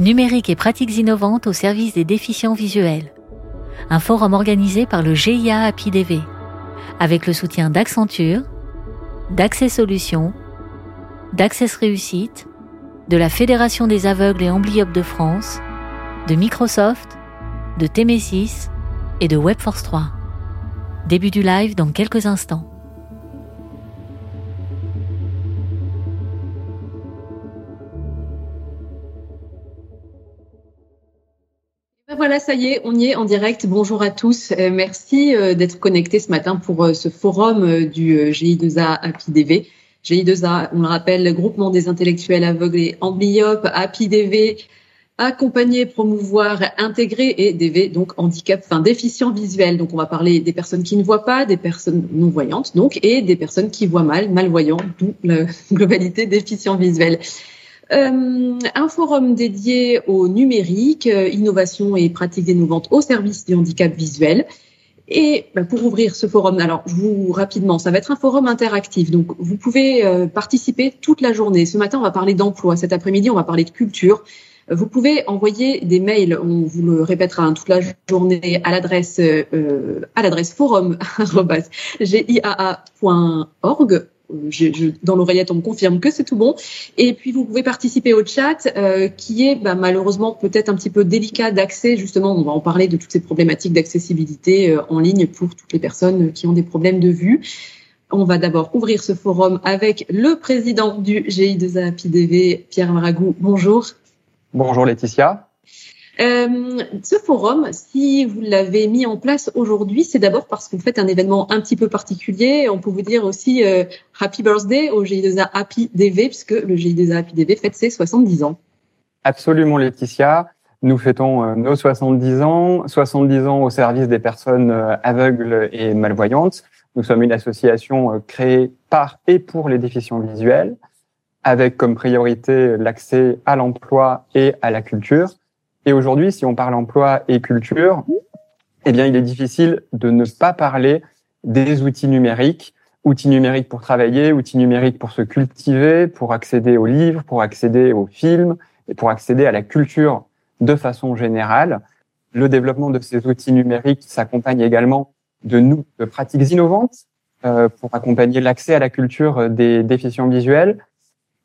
Numérique et pratiques innovantes au service des déficients visuels. Un forum organisé par le GIA APIDV, avec le soutien d'Accenture, d'Accès Solutions, d'Access Réussite, de la Fédération des aveugles et amblyopes de France, de Microsoft, de Temesis et de Webforce 3. Début du live dans quelques instants. Voilà, ça y est, on y est en direct. Bonjour à tous. Euh, merci euh, d'être connectés ce matin pour euh, ce forum du GI2A APIDV. GI2A, on le rappelle, groupement des intellectuels aveugles et amblyopes, APIDV, accompagner, promouvoir, intégrer et DV, donc handicap, enfin déficient visuel. Donc on va parler des personnes qui ne voient pas, des personnes non voyantes, donc et des personnes qui voient mal, malvoyants, d'où la globalité déficient visuel. Euh, un forum dédié au numérique, euh, innovation et pratiques innovantes au service du handicap visuel. Et bah, pour ouvrir ce forum, alors je vous rapidement, ça va être un forum interactif, donc vous pouvez euh, participer toute la journée. Ce matin, on va parler d'emploi. Cet après-midi, on va parler de culture. Vous pouvez envoyer des mails, on vous le répétera hein, toute la journée à l'adresse euh, à l'adresse forum@giaa.org. Je, dans l'oreillette, on me confirme que c'est tout bon. Et puis, vous pouvez participer au chat, euh, qui est bah, malheureusement peut-être un petit peu délicat d'accès. Justement, on va en parler de toutes ces problématiques d'accessibilité euh, en ligne pour toutes les personnes qui ont des problèmes de vue. On va d'abord ouvrir ce forum avec le président du GI2APDV, Pierre Maragou. Bonjour. Bonjour Laetitia. Euh, ce forum, si vous l'avez mis en place aujourd'hui, c'est d'abord parce que vous faites un événement un petit peu particulier. On peut vous dire aussi euh, Happy Birthday au GI2A Happy DV, puisque le GI2A Happy DV fête ses 70 ans. Absolument Laetitia. Nous fêtons euh, nos 70 ans, 70 ans au service des personnes aveugles et malvoyantes. Nous sommes une association créée par et pour les déficients visuels avec comme priorité l'accès à l'emploi et à la culture. Et aujourd'hui, si on parle emploi et culture, eh bien, il est difficile de ne pas parler des outils numériques, outils numériques pour travailler, outils numériques pour se cultiver, pour accéder aux livres, pour accéder aux films et pour accéder à la culture de façon générale. Le développement de ces outils numériques s'accompagne également de, nous, de pratiques innovantes euh, pour accompagner l'accès à la culture des déficients visuels,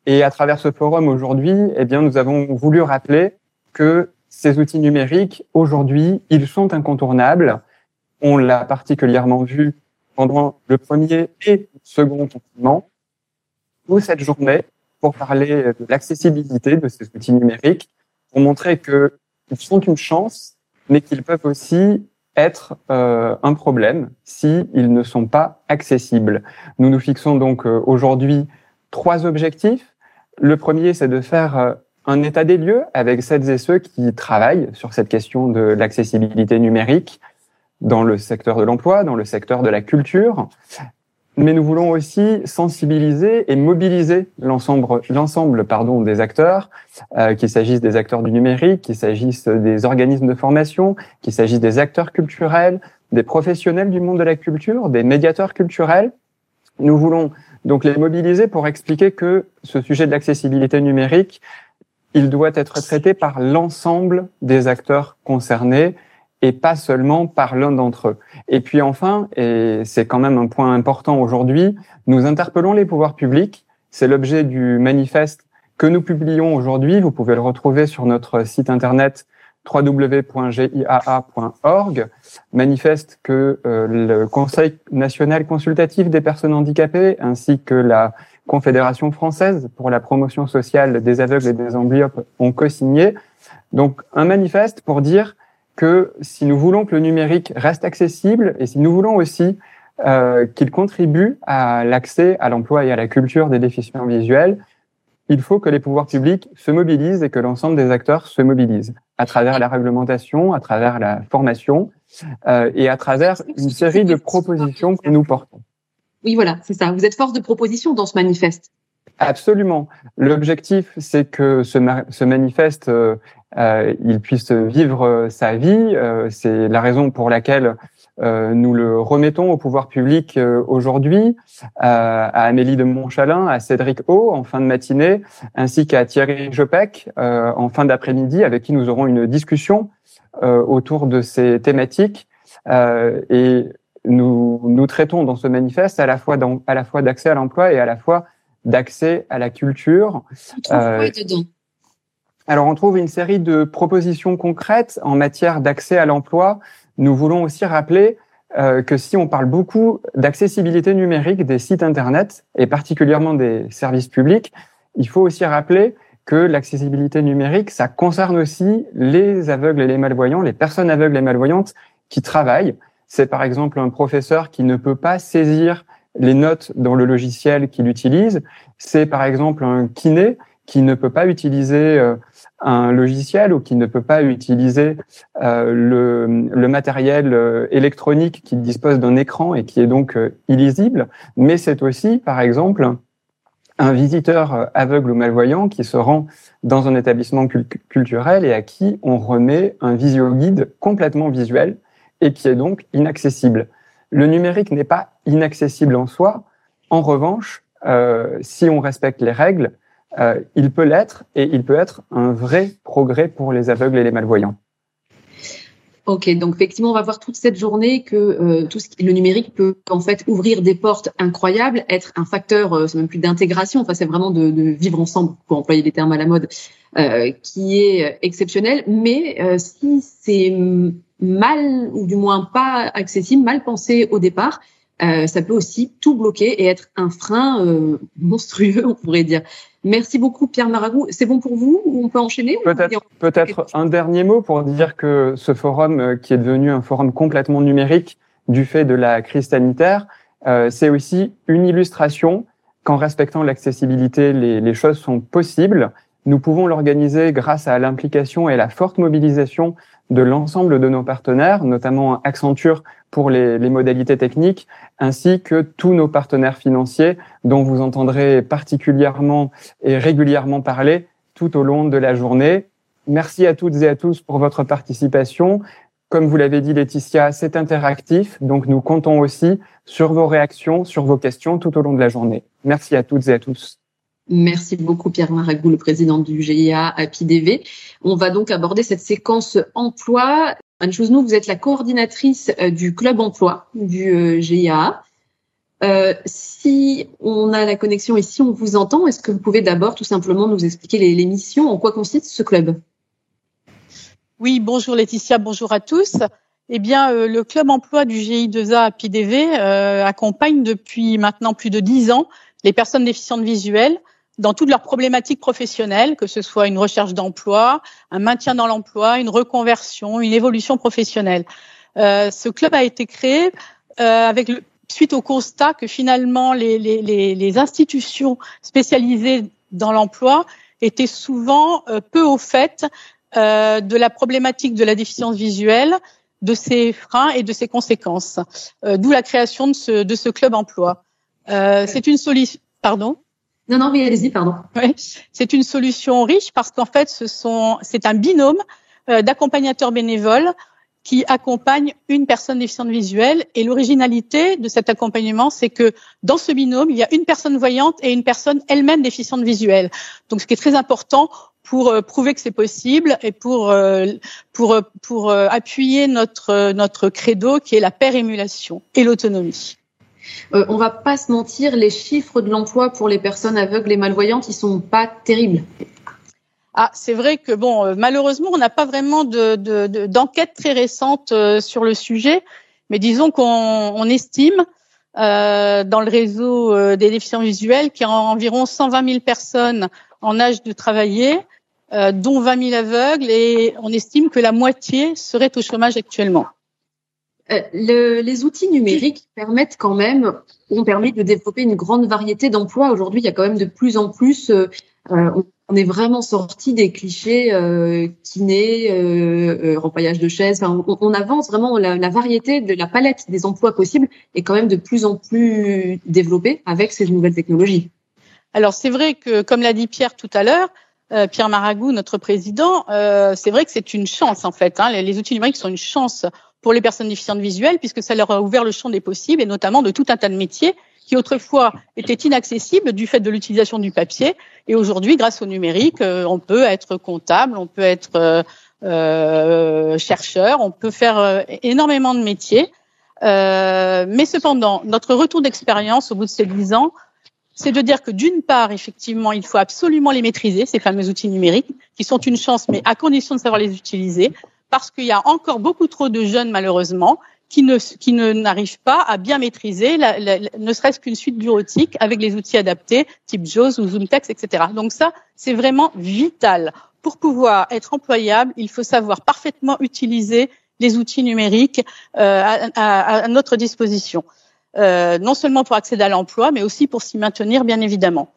et à travers ce forum aujourd'hui, eh bien, nous avons voulu rappeler que ces outils numériques, aujourd'hui, ils sont incontournables. On l'a particulièrement vu pendant le premier et le second confinement, ou cette journée, pour parler de l'accessibilité de ces outils numériques, pour montrer qu'ils sont une chance, mais qu'ils peuvent aussi être euh, un problème s'ils ne sont pas accessibles. Nous nous fixons donc euh, aujourd'hui trois objectifs. Le premier, c'est de faire euh, un état des lieux avec celles et ceux qui travaillent sur cette question de l'accessibilité numérique dans le secteur de l'emploi, dans le secteur de la culture. Mais nous voulons aussi sensibiliser et mobiliser l'ensemble, pardon, des acteurs, euh, qu'il s'agisse des acteurs du numérique, qu'il s'agisse des organismes de formation, qu'il s'agisse des acteurs culturels, des professionnels du monde de la culture, des médiateurs culturels. Nous voulons donc les mobiliser pour expliquer que ce sujet de l'accessibilité numérique, il doit être traité par l'ensemble des acteurs concernés et pas seulement par l'un d'entre eux. Et puis enfin, et c'est quand même un point important aujourd'hui, nous interpellons les pouvoirs publics. C'est l'objet du manifeste que nous publions aujourd'hui. Vous pouvez le retrouver sur notre site internet www.giaa.org manifeste que euh, le Conseil national consultatif des personnes handicapées ainsi que la Confédération française pour la promotion sociale des aveugles et des amblyopes ont co-signé. Donc un manifeste pour dire que si nous voulons que le numérique reste accessible et si nous voulons aussi euh, qu'il contribue à l'accès à l'emploi et à la culture des déficients visuels, il faut que les pouvoirs publics se mobilisent et que l'ensemble des acteurs se mobilisent à travers la réglementation, à travers la formation euh, et à travers une série de propositions que nous portons. Oui, voilà, c'est ça. Vous êtes force de proposition dans ce manifeste. Absolument. L'objectif, c'est que ce, ce manifeste, euh, euh, il puisse vivre sa vie. Euh, c'est la raison pour laquelle nous le remettons au pouvoir public aujourd'hui, à Amélie de Montchalin, à Cédric O en fin de matinée, ainsi qu'à Thierry Jopec en fin d'après-midi, avec qui nous aurons une discussion autour de ces thématiques. et nous, nous traitons dans ce manifeste à la fois, dans, à la fois d'accès à l'emploi et à la fois d'accès à la culture. Euh, alors, on trouve une série de propositions concrètes en matière d'accès à l'emploi. Nous voulons aussi rappeler euh, que si on parle beaucoup d'accessibilité numérique des sites Internet et particulièrement des services publics, il faut aussi rappeler que l'accessibilité numérique, ça concerne aussi les aveugles et les malvoyants, les personnes aveugles et malvoyantes qui travaillent. C'est par exemple un professeur qui ne peut pas saisir les notes dans le logiciel qu'il utilise. C'est par exemple un kiné qui ne peut pas utiliser euh, un logiciel ou qui ne peut pas utiliser euh, le, matériel euh, électronique qui dispose d'un écran et qui est donc illisible. Mais c'est aussi, par exemple, un visiteur aveugle ou malvoyant qui se rend dans un établissement culturel et à qui on remet un visio-guide complètement visuel et qui est donc inaccessible. Le numérique n'est pas inaccessible en soi. En revanche, euh, si on respecte les règles, euh, il peut l'être et il peut être un vrai progrès pour les aveugles et les malvoyants. Ok, donc effectivement, on va voir toute cette journée que euh, tout ce qui, le numérique peut en fait ouvrir des portes incroyables, être un facteur, euh, c'est même plus d'intégration, enfin c'est vraiment de, vivre ensemble, pour employer des termes à la mode, euh, qui est exceptionnel. Mais si c'est mal ou du moins pas accessible, mal pensé au départ, euh, ça peut aussi tout bloquer et être un frein euh, monstrueux, on pourrait dire. Merci beaucoup Pierre Maragou. C'est bon pour vous ou on peut enchaîner Peut-être un dernier mot pour dire que ce forum euh, qui est devenu un forum complètement numérique du fait de la crise sanitaire, euh, c'est aussi une illustration qu'en respectant l'accessibilité, les, les choses sont possibles. Nous pouvons l'organiser grâce à l'implication et la forte mobilisation de l'ensemble de nos partenaires, notamment Accenture pour les, modalités techniques, ainsi que tous nos partenaires financiers dont vous entendrez particulièrement et régulièrement parler tout au long de la journée. Merci à toutes et à tous pour votre participation. Comme vous l'avez dit, Laetitia, c'est interactif, donc nous comptons aussi sur vos réactions, sur vos questions tout au long de la journée. Merci à toutes et à tous. Merci beaucoup Pierre Maragou, le président du GIA APIDV. On va donc aborder cette séquence emploi. Anne vous êtes la coordinatrice euh, du club emploi du euh, GIA. Euh, si on a la connexion et si on vous entend, est-ce que vous pouvez d'abord tout simplement nous expliquer les, les missions, en quoi consiste ce club? Oui, bonjour Laetitia, bonjour à tous. Eh bien, euh, le club emploi du GI2A APIDV euh, accompagne depuis maintenant plus de dix ans les personnes déficientes visuelles dans toutes leurs problématiques professionnelles, que ce soit une recherche d'emploi, un maintien dans l'emploi, une reconversion, une évolution professionnelle. Euh, ce club a été créé euh, avec le, suite au constat que finalement les, les, les, les institutions spécialisées dans l'emploi étaient souvent euh, peu au fait euh, de la problématique de la déficience visuelle, de ses freins et de ses conséquences. Euh, d'où la création de ce, de ce club emploi. Euh, c'est une solution. Pardon? Non, non, mais allez-y, pardon. C'est une solution riche parce qu'en fait, c'est un binôme euh, d'accompagnateurs bénévoles qui accompagnent une personne déficiente visuelle. Et l'originalité de cet accompagnement, c'est que dans ce binôme, il y a une personne voyante et une personne elle-même déficiente visuelle. Donc, ce qui est très important pour euh, prouver que c'est possible et pour euh, pour pour appuyer notre notre credo qui est la paire émulation et l'autonomie. Euh, on va pas se mentir, les chiffres de l'emploi pour les personnes aveugles et malvoyantes, ils sont pas terribles. Ah, c'est vrai que bon, euh, malheureusement, on n'a pas vraiment de, de, d'enquête très récente euh, sur le sujet, mais disons qu'on on estime euh, dans le réseau des déficients visuels qu'il y a environ 120 000 personnes en âge de travailler, dont 20 000 aveugles, et on estime que la moitié serait au chômage actuellement. Euh, le, les outils numériques permettent quand même, ont permis de développer une grande variété d'emplois. Aujourd'hui, il y a quand même de plus en plus, euh, on, on, est vraiment sorti des clichés euh, kiné, euh, euh rempaillage de chaises. Enfin, on, avance vraiment la, la, variété de la palette des emplois possibles est quand même de plus en plus développée avec ces nouvelles technologies. Alors c'est vrai que, comme l'a dit Pierre tout à l'heure, euh, Pierre Maragou, notre président, euh, c'est vrai que c'est une chance en fait. Hein, les, outils numériques sont une chance pour les personnes déficientes visuelles, puisque ça leur a ouvert le champ des possibles, et notamment de tout un tas de métiers qui autrefois étaient inaccessibles du fait de l'utilisation du papier. Et aujourd'hui, grâce au numérique, euh, on peut être comptable, on peut être euh, euh chercheur, on peut faire énormément de métiers. mais cependant, notre retour d'expérience au bout de ces dix ans, c'est de dire que d'une part, effectivement, il faut absolument les maîtriser, ces fameux outils numériques, qui sont une chance, mais à condition de savoir les utiliser, parce qu'il y a encore beaucoup trop de jeunes, malheureusement, qui ne qui ne n'arrivent pas à bien maîtriser, la, ne serait-ce qu'une suite bureautique avec les outils adaptés, type JAWS ou ZoomText, etc. Donc ça, c'est vraiment vital. Pour pouvoir être employable, il faut savoir parfaitement utiliser les outils numériques euh, à, à, à, notre disposition. Euh, non seulement pour accéder à l'emploi, mais aussi pour s'y maintenir, bien évidemment.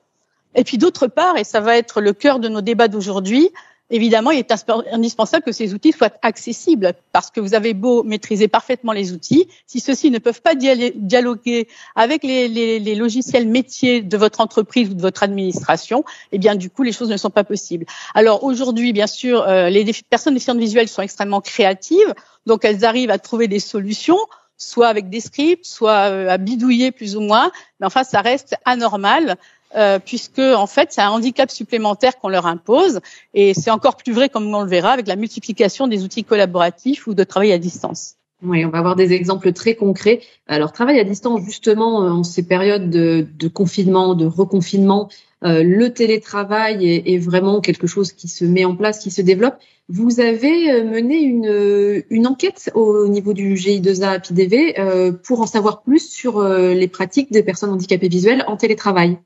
Et puis d'autre part, et ça va être le cœur de nos débats d'aujourd'hui, évidemment, il est indispensable que ces outils soient accessibles, parce que vous avez beau maîtriser parfaitement les outils, si ceux-ci ne peuvent pas dialoguer avec les, logiciels métiers de votre entreprise ou de votre administration, eh bien, du coup, les choses ne sont pas possibles. Alors aujourd'hui, bien sûr, euh, les personnes déficientes visuelles sont extrêmement créatives, donc elles arrivent à trouver des solutions soit avec des scripts, soit euh, à bidouiller plus ou moins. Mais enfin, ça reste anormal. Euh, puisque en fait c'est un handicap supplémentaire qu'on leur impose et c'est encore plus vrai comme on le verra avec la multiplication des outils collaboratifs ou de travail à distance. Oui, on va avoir des exemples très concrets. Alors, travail à distance, justement, euh, en ces périodes de, de confinement, de reconfinement, euh, le télétravail est, est, vraiment quelque chose qui se met en place, qui se développe. Vous avez euh, mené une, une enquête au niveau du GI2A PIDV euh, pour en savoir plus sur les pratiques des personnes handicapées visuelles en télétravail.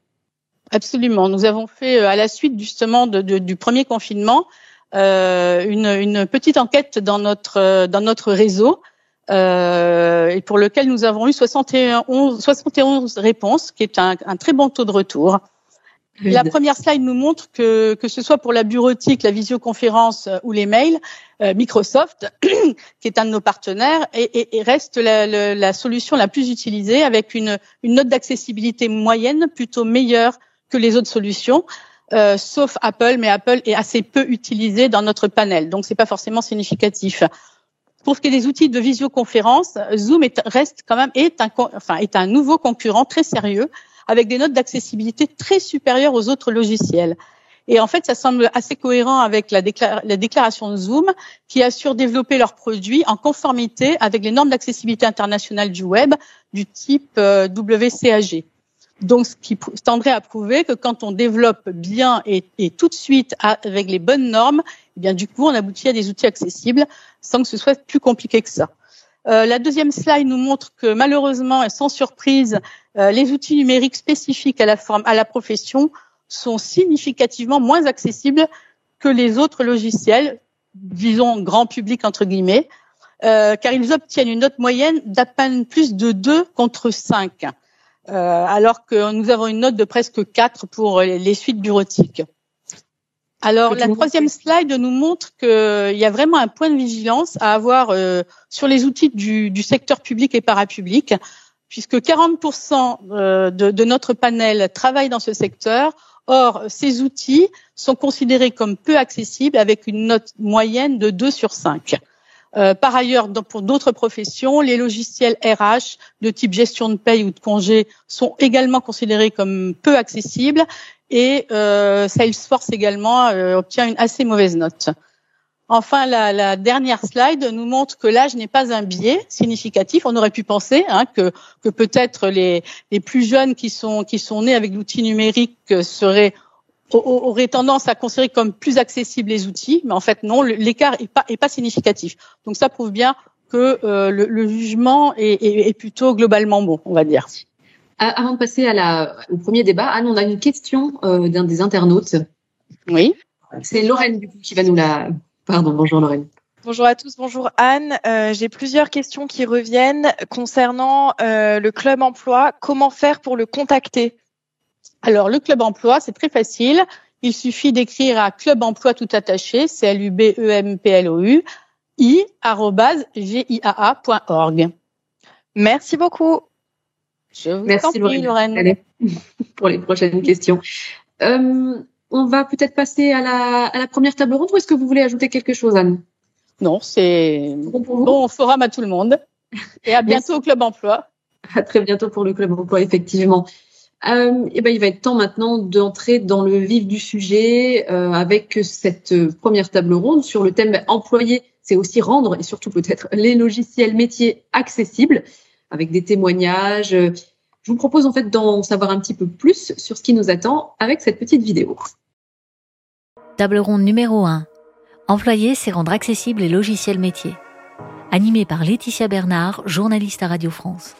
Absolument. Nous avons fait, à la suite justement de, de, du premier confinement, une, une, petite enquête dans notre, dans notre réseau euh, et pour lequel nous avons eu 71, 71 réponses, qui est un, un très bon taux de retour. La première slide nous montre que, que ce soit pour la bureautique, la visioconférence euh, ou les mails, euh, Microsoft, qui est un de nos partenaires, et, et, reste la, la, la, solution la plus utilisée avec une, une note d'accessibilité moyenne plutôt meilleure que les autres solutions. Euh, sauf Apple, mais Apple est assez peu utilisé dans notre panel, donc c'est pas forcément significatif. Pour ce qui est des outils de visioconférence, Zoom est, reste quand même est un, enfin, est un nouveau concurrent très sérieux avec des notes d'accessibilité très supérieures aux autres logiciels. Et en fait, ça semble assez cohérent avec la, la, déclaration de Zoom qui assure développer leurs produits en conformité avec les normes d'accessibilité internationale du web du type euh, WCAG. Donc, ce qui tendrait à prouver que quand on développe bien et, tout de suite avec les bonnes normes, eh bien du coup, on aboutit à des outils accessibles sans que ce soit plus compliqué que ça. Euh, la deuxième slide nous montre que malheureusement et sans surprise, euh, les outils numériques spécifiques à la forme, à la profession sont significativement moins accessibles que les autres logiciels, disons grand public entre guillemets, euh, car ils obtiennent une note moyenne d'à peine plus de 2 contre 5. Euh, alors que nous avons une note de presque 4 pour les suites bureautiques. Alors la troisième slide nous montre qu'il y a vraiment un point de vigilance à avoir euh, sur les outils du, du, secteur public et parapublic, puisque 40% euh, de, de, notre panel travaille dans ce secteur. Or, ces outils sont considérés comme peu accessibles avec une note moyenne de 2 sur 5. Euh, par ailleurs, pour d'autres professions, les logiciels RH de type gestion de paye ou de congé sont également considérés comme peu accessibles et euh, Salesforce également euh, obtient une assez mauvaise note. Enfin, la, la, dernière slide nous montre que l'âge n'est pas un biais significatif. On aurait pu penser hein, que, peut-être les, les plus jeunes qui sont, qui sont nés avec l'outil numérique seraient aurait tendance à considérer comme plus accessibles les outils, mais en fait non, l'écart est pas est pas significatif. Donc ça prouve bien que euh, le, le, jugement est, est, est, plutôt globalement bon, on va dire. Avant de passer à la, au premier débat, Anne, on a une question euh, d'un des internautes. Oui. C'est Lorraine du coup qui va nous la. Pardon, bonjour Lorraine. Bonjour à tous, bonjour Anne. Euh, J'ai plusieurs questions qui reviennent concernant euh, le club emploi. Comment faire pour le contacter? Alors, le club emploi, c'est très facile. Il suffit d'écrire à club emploi tout attaché, c l u b e m p l o u i giaa.org. Merci beaucoup. Je vous Merci prie, Lorraine. Allez, pour les prochaines questions. Euh, on va peut-être passer à la, à la première table ronde ou est-ce que vous voulez ajouter quelque chose, Anne? Non, c'est bon, forum à tout le monde. Et à bientôt au Club Emploi. À très bientôt pour le Club Emploi, effectivement. Euh, et ben, il va être temps maintenant d'entrer dans le vif du sujet euh, avec cette première table ronde sur le thème employé, c'est aussi rendre et surtout peut-être les logiciels métiers accessibles avec des témoignages. Je vous propose en fait d'en savoir un petit peu plus sur ce qui nous attend avec cette petite vidéo. Table ronde numéro 1. Employer, c'est rendre accessibles les logiciels métiers. Animé par Laetitia Bernard, journaliste à Radio France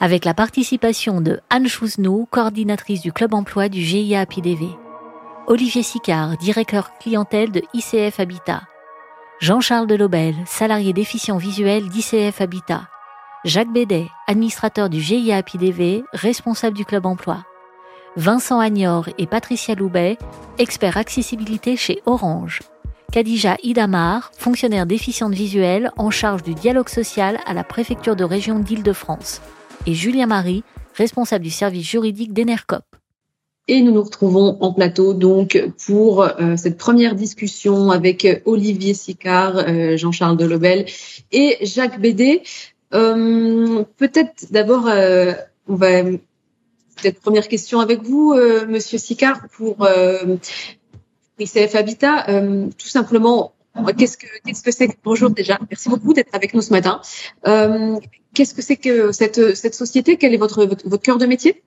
avec la participation de Anne Chouznou, coordinatrice du club emploi du GIA PDV, Olivier Sicard, directeur clientèle de ICF Habitat, Jean-Charles Delobel, salarié déficient visuel d'ICF Habitat, Jacques Bédet, administrateur du GIA PDV, responsable du club emploi, Vincent Agnor et Patricia Loubet, experts accessibilité chez Orange, Kadija Idamar, fonctionnaire déficiente visuelle en charge du dialogue social à la préfecture de région d'Île-de-France et Julien Marie, responsable du service juridique d'Enercop. Et nous nous retrouvons en plateau donc pour euh, cette première discussion avec Olivier Sicard, euh, Jean-Charles Delobel et Jacques Bédé. Euh, peut-être d'abord, on va peut-être première question avec vous, Monsieur Sicard, pour ICF Habitat. tout simplement, qu'est-ce que c'est Bonjour déjà, merci beaucoup d'être avec nous ce matin. Qu'est-ce que c'est que cette, cette société? Quel est votre, votre, cœur de métier?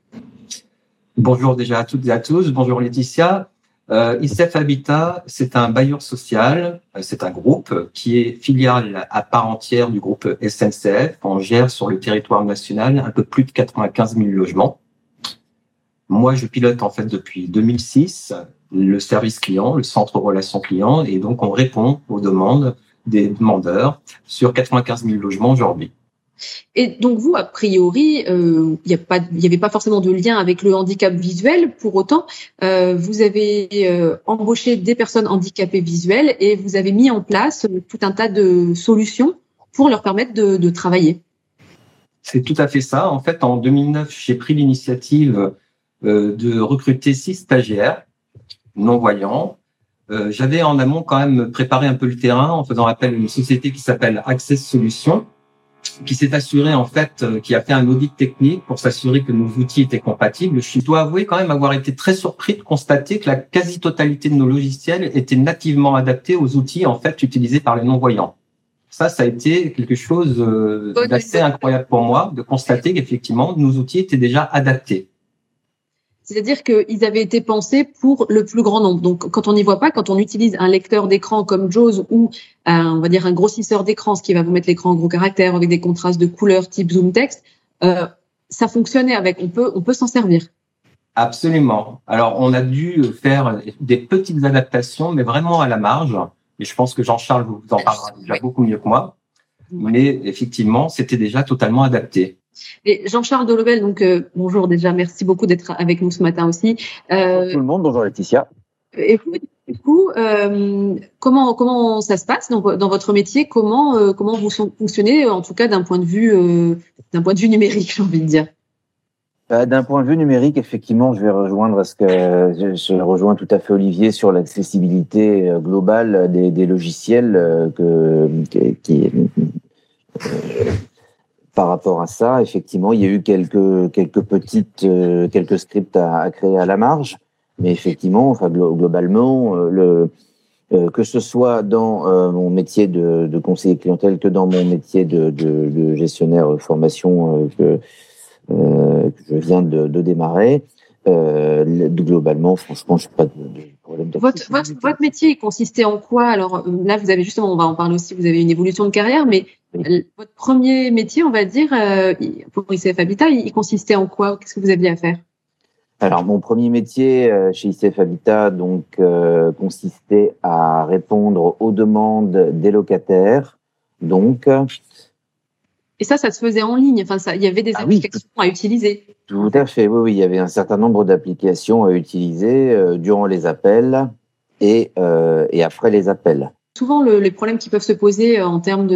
Bonjour déjà à toutes et à tous. Bonjour Laetitia. Euh, ICF Habitat, c'est un bailleur social, euh, c'est un groupe qui est filiale à part entière du groupe SNCF. On gère sur le territoire national un peu plus de 95 000 logements. Moi, je pilote en fait depuis 2006 le service client, le centre relations clients, et donc on répond aux demandes des demandeurs sur 95 000 logements aujourd'hui. Et donc vous, a priori, euh, il n'y avait pas forcément de lien avec le handicap visuel. Pour autant, euh, vous avez euh, embauché des personnes handicapées visuelles et vous avez mis en place tout un tas de solutions pour leur permettre de, travailler. C'est tout à fait ça. En fait, en 2009, j'ai pris l'initiative de recruter six stagiaires non-voyants. J'avais en amont quand même préparé un peu le terrain en faisant appel à une société qui s'appelle Access Solutions qui s'est assuré en fait, euh, qui a fait un audit technique pour s'assurer que nos outils étaient compatibles. Je dois avouer quand même avoir été très surpris de constater que la quasi-totalité de nos logiciels étaient nativement adaptés aux outils en fait utilisés par les non-voyants. Ça, ça a été quelque chose euh, d'assez incroyable pour moi de constater qu'effectivement nos outils étaient déjà adaptés. C'est-à-dire qu'ils avaient été pensés pour le plus grand nombre. Donc, quand on n'y voit pas, quand on utilise un lecteur d'écran comme JAWS ou un, on va dire un grossisseur d'écran, ce qui va vous mettre l'écran en gros caractère avec des contrastes de couleurs type zoom text, euh, ça fonctionnait avec. On peut, on peut s'en servir. Absolument. Alors, on a dû faire des petites adaptations, mais vraiment à la marge. Et je pense que Jean-Charles vous en parlera déjà beaucoup mieux que moi. Mais effectivement, c'était déjà totalement adapté. Jean-Charles Delobel, donc euh, bonjour déjà, merci beaucoup d'être avec nous ce matin aussi. Euh, bonjour tout le monde, bonjour Laetitia. Et du coup, euh, comment comment ça se passe dans, dans votre métier? Comment euh, comment vous fonctionnez en tout cas d'un point de vue euh, d'un point de vue numérique, j'ai envie de dire? Bah, d'un point de vue numérique, effectivement, je vais rejoindre ce que je, rejoins tout à fait Olivier sur l'accessibilité globale des, des logiciels que, qui par rapport à ça, effectivement, il y a eu quelques quelques petites euh, quelques scripts à, à, créer à la marge, mais effectivement, enfin globalement, euh, le euh, que ce soit dans mon métier de, de, conseiller clientèle que dans mon métier de, de, de gestionnaire formation que, que, je viens de, démarrer, globalement, franchement, je n'ai pas de, problème. Votre, votre, votre, métier consistait en quoi? Alors là, vous avez justement, on va en parler aussi, vous avez une évolution de carrière, mais votre premier métier, on va dire, euh, pour ICF Habitat, il consistait en quoi? Qu'est-ce que vous aviez à faire? Alors mon premier métier euh, chez ICF Habitat donc euh, consistait à répondre aux demandes des locataires. Donc et ça, ça se faisait en ligne. Enfin, ça, il y avait des ah applications à utiliser. Tout à fait. Oui, oui, il y avait un certain nombre d'applications à utiliser durant les appels et et après les appels. Souvent, le, les problèmes qui peuvent se poser euh, en termes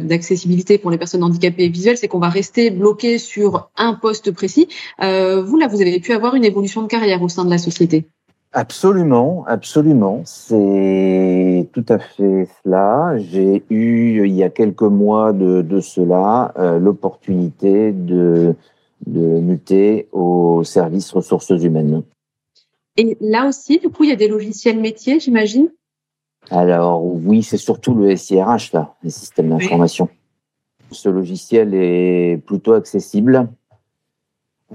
d'accessibilité pour les personnes handicapées visuelles, c'est qu'on va rester bloqué sur un poste précis. Euh, vous, là, vous avez pu avoir une évolution de carrière au sein de la société. Absolument, absolument. C'est tout à fait cela. J'ai eu, il y a quelques mois de, de cela, euh, l'opportunité de, de muter au service ressources humaines. Et là aussi, du coup, il y a des logiciels métiers, j'imagine? Alors oui, c'est surtout le SIRH, là, les systèmes d'information. Ce logiciel est plutôt accessible.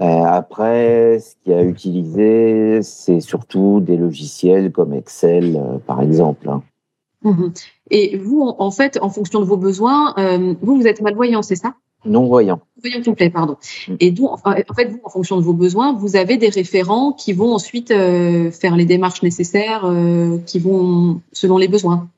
Euh, après, ce qui a utilisé, c'est surtout des logiciels comme Excel, euh, par exemple. Hein. Mhm. Et vous, en fait, en fonction de vos besoins, euh, vous, vous êtes malvoyant, c'est ça? Non-voyant. Voyant complet, pardon. Mm. Et donc, en fait, vous, en fonction de vos besoins, vous avez des référents qui vont ensuite faire les démarches nécessaires, qui vont selon les besoins.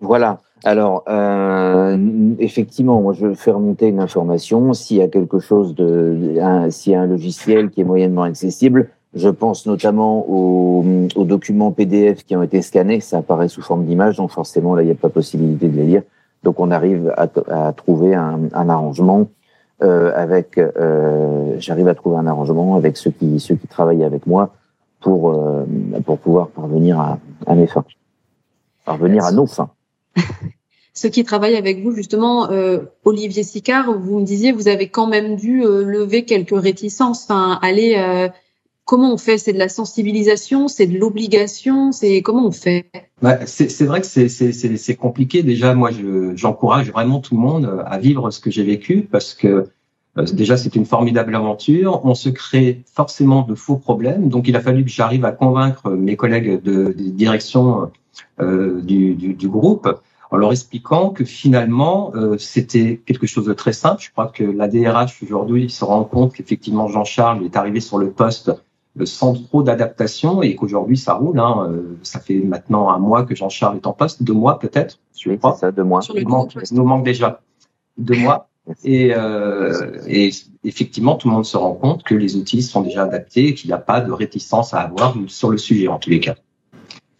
Voilà. Alors, euh, effectivement, moi, je fais remonter une information. S'il y a quelque chose de, s'il y a un logiciel qui est moyennement accessible, je pense notamment aux, aux, documents PDF qui ont été scannés. Ça apparaît sous forme d'image, donc forcément, là, il n'y a pas possibilité de les lire. Donc, on arrive à, à trouver un, un arrangement euh, avec. Euh, J'arrive à trouver un arrangement avec ceux qui ceux qui travaillent avec moi pour euh, pour pouvoir parvenir à, à mes fins, parvenir à nos fins. Ceux qui travaillent avec vous, justement, euh, Olivier Sicard, vous me disiez, vous avez quand même dû euh, lever quelques réticences. Enfin, aller, euh, comment on fait? C'est de la sensibilisation, c'est de l'obligation, c'est comment on fait? Bah, C'est vrai que c'est compliqué. Déjà, moi, j'encourage vraiment tout le monde à vivre ce que j'ai vécu parce que déjà, c'est une formidable aventure. On se crée forcément de faux problèmes. Donc, il a fallu que j'arrive à convaincre mes collègues de, de direction du, du, du, groupe en leur expliquant que finalement euh, c'était quelque chose de très simple. Je crois que la DRH aujourd'hui se rend compte qu'effectivement Jean-Charles est arrivé sur le poste euh, sans trop d'adaptation et qu'aujourd'hui ça roule. Hein. Euh, ça fait maintenant un mois que Jean-Charles est en poste, deux mois peut-être, je crois. ça, deux mois. Il manque, nous manque déjà deux mois. Et, euh, et, effectivement, tout le monde se rend compte que les outils sont déjà adaptés et qu'il n'y a pas de réticence à avoir sur le sujet en tous les cas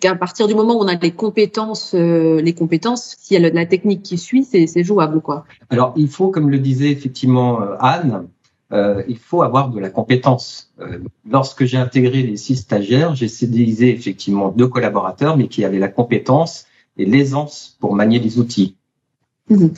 qu'à partir du moment où on a les compétences, euh, les compétences, s'il y a la technique qui suit, c'est jouable, quoi. Alors, il faut, comme le disait effectivement euh, Anne, euh, il faut avoir de la compétence. Euh, lorsque j'ai intégré les six stagiaires, j'ai cédéisé effectivement deux collaborateurs, mais qui avaient la compétence et l'aisance pour manier les outils. Mmh.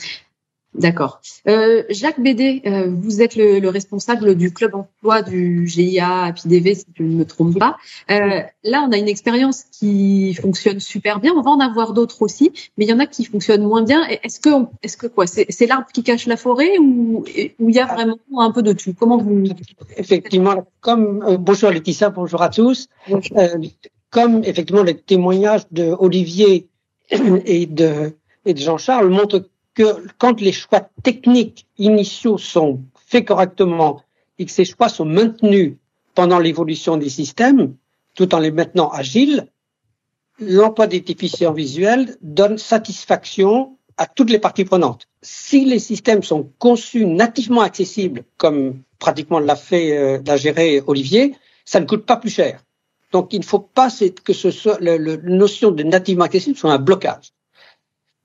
D'accord. Euh, Jacques Bédé, euh, vous êtes le, le, responsable du club emploi du GIA APIDV, si je ne me trompe pas. Euh, là, on a une expérience qui fonctionne super bien. On va en avoir d'autres aussi, mais il y en a qui fonctionnent moins bien. Est-ce que, est-ce que quoi, c'est l'arbre qui cache la forêt ou il y a vraiment un peu de tout? Comment vous Effectivement, comme euh, bonjour Laetitia, bonjour à tous. Euh, comme effectivement les témoignages de Olivier et de et de Jean-Charles montrent que quand les choix techniques initiaux sont faits correctement et que ces choix sont maintenus pendant l'évolution des systèmes, tout en les maintenant agiles, l'emploi des déficients visuels donne satisfaction à toutes les parties prenantes. Si les systèmes sont conçus nativement accessibles, comme pratiquement l'a fait, euh, l'a Olivier, ça ne coûte pas plus cher. Donc il ne faut pas que ce soit la notion de nativement accessible soit un blocage.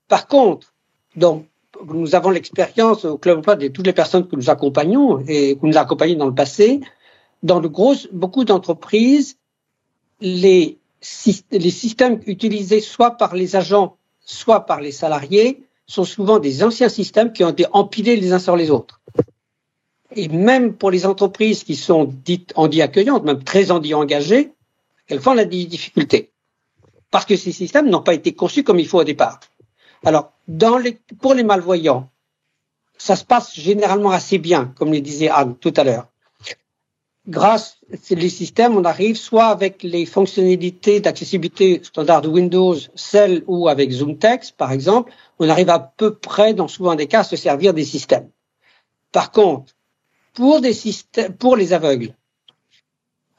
Par contre, donc, nous avons l'expérience au Club emploi de toutes les personnes que nous accompagnons et que nous accompagnons dans le passé. Dans de grosses, beaucoup d'entreprises, les, systèmes utilisés soit par les agents, soit par les salariés sont souvent des anciens systèmes qui ont été empilés les uns sur les autres. Et même pour les entreprises qui sont dites handi accueillantes, même très handi engagées, elles font la difficulté. Parce que ces systèmes n'ont pas été conçus comme il faut au départ. Alors, dans les, pour les malvoyants, ça se passe généralement assez bien, comme le disait Anne tout à l'heure. Grâce à les systèmes, on arrive soit avec les fonctionnalités d'accessibilité standard de Windows, celles ou avec ZoomText, par exemple, on arrive à peu près, dans souvent des cas, à se servir des systèmes. Par contre, pour des systèmes, pour les aveugles,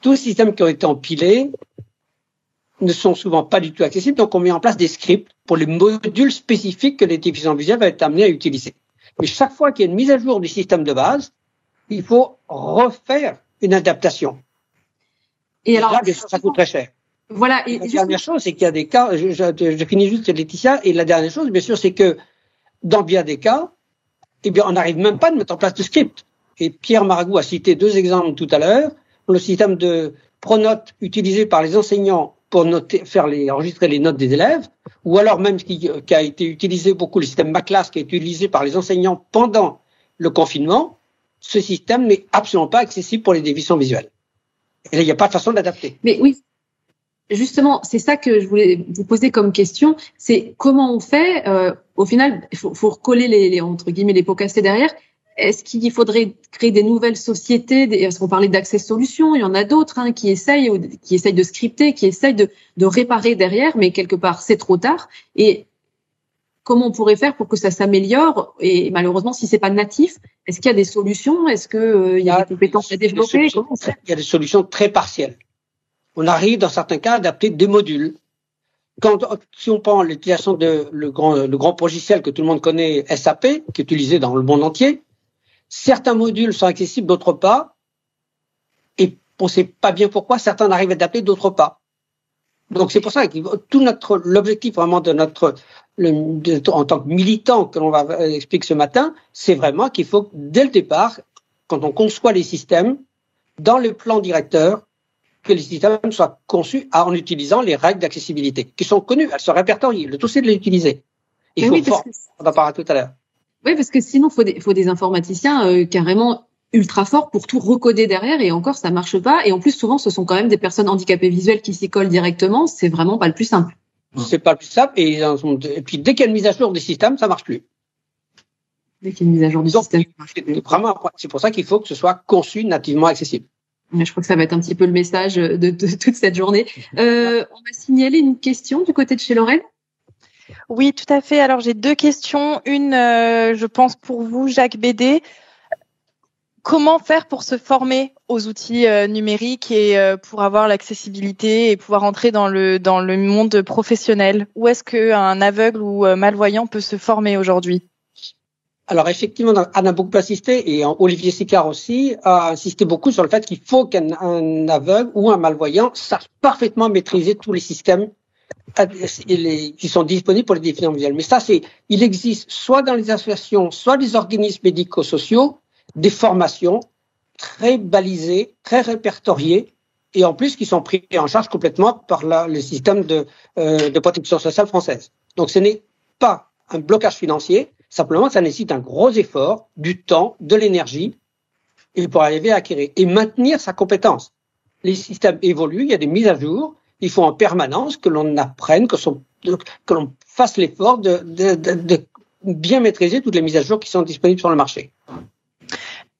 tous les systèmes qui ont été empilés, ne sont souvent pas du tout accessibles, donc on met en place des scripts pour les modules spécifiques que les déficients visuels vont être amenés à utiliser. Mais chaque fois qu'il y a une mise à jour du système de base, il faut refaire une adaptation. Et, alors, là, ça coûte très cher. Voilà. Et la dernière chose, c'est qu'il y a des cas, je, je, je, finis juste Laetitia, et la dernière chose, bien sûr, c'est que dans bien des cas, eh bien, on n'arrive même pas à mettre en place de script. Et Pierre Maragou a cité deux exemples tout à l'heure. Le système de Pronote utilisé par les enseignants pour noter, faire les, enregistrer les notes des élèves, ou alors même qui, qui a été utilisé beaucoup, le système Maclas qui est utilisé par les enseignants pendant le confinement, ce système n'est absolument pas accessible pour les déficients visuels. Et là, il n'y a pas de façon d'adapter. Mais oui, justement, c'est ça que je voulais vous poser comme question. C'est comment on fait. Euh, au final, il faut, faut recoller les, les, entre guillemets les pots cassés derrière. Est-ce qu'il faudrait créer des nouvelles sociétés Est-ce qu'on parlait d'accès solutions Il y en a d'autres hein, qui essayent, qui essayent de scripter, qui essayent de, de réparer derrière, mais quelque part c'est trop tard. Et comment on pourrait faire pour que ça s'améliore? Et malheureusement, si c'est pas natif, est-ce qu'il y a des solutions? Est-ce qu'il euh, y a, des compétences à développer? Il y a des solutions très partielles. On arrive dans certains cas à adapter des modules. Quand, si on prend l'utilisation de le grand, le grand logiciel que tout le monde connaît, SAP, qui est utilisé dans le monde entier, Certains modules sont accessibles, d'autres pas. Et on ne sait pas bien pourquoi certains arrivent à adapter, d'autres pas. Donc c'est pour ça que tout notre l'objectif vraiment de notre le, en tant que militant que l'on va expliquer ce matin, c'est vraiment qu'il faut dès le départ, quand on conçoit les systèmes, dans le plan directeur, que les systèmes soient conçus en utilisant les règles d'accessibilité qui sont connues, elles sont répertoriées. Le tout c'est de les utiliser. Il faut oui, on en parler tout à l'heure. Oui, parce que sinon, faut des, faut des informaticiens euh, carrément ultra forts pour tout recoder derrière et encore ça marche pas. Et en plus souvent ce sont quand même des personnes handicapées visuelles qui s'y collent directement. C'est vraiment pas le plus simple. C'est pas le plus simple et, et puis dès qu'il y a une mise à jour du système ça marche plus. Dès qu'il y a une mise à jour du système vraiment c'est pour ça qu'il faut que ce soit conçu nativement accessible. Je crois que ça va être un petit peu le message de, de toute cette journée. Euh, on va signaler une question du côté de chez Lorraine oui, tout à fait. Alors j'ai deux questions. Une, euh, je pense pour vous, Jacques Bédé. Comment faire pour se former aux outils euh, numériques et euh, pour avoir l'accessibilité et pouvoir entrer dans le dans le monde professionnel? Où est-ce qu'un aveugle ou malvoyant peut se former aujourd'hui? Alors effectivement, Anne a beaucoup assisté et Olivier Sicard aussi a insisté beaucoup sur le fait qu'il faut qu'un aveugle ou un malvoyant sache parfaitement maîtriser tous les systèmes qui sont disponibles pour les déficients visuels. Mais ça, c'est, il existe soit dans les associations, soit les organismes médico-sociaux, des formations très balisées, très répertoriées, et en plus qui sont pris en charge complètement par le système de, euh, de protection sociale française. Donc ce n'est pas un blocage financier, simplement ça nécessite un gros effort, du temps, de l'énergie, et pour arriver à acquérir et maintenir sa compétence. Les systèmes évoluent, il y a des mises à jour, il faut en permanence que l'on apprenne, que, l'on fasse l'effort de, bien maîtriser toutes les mises à jour qui sont disponibles sur le marché.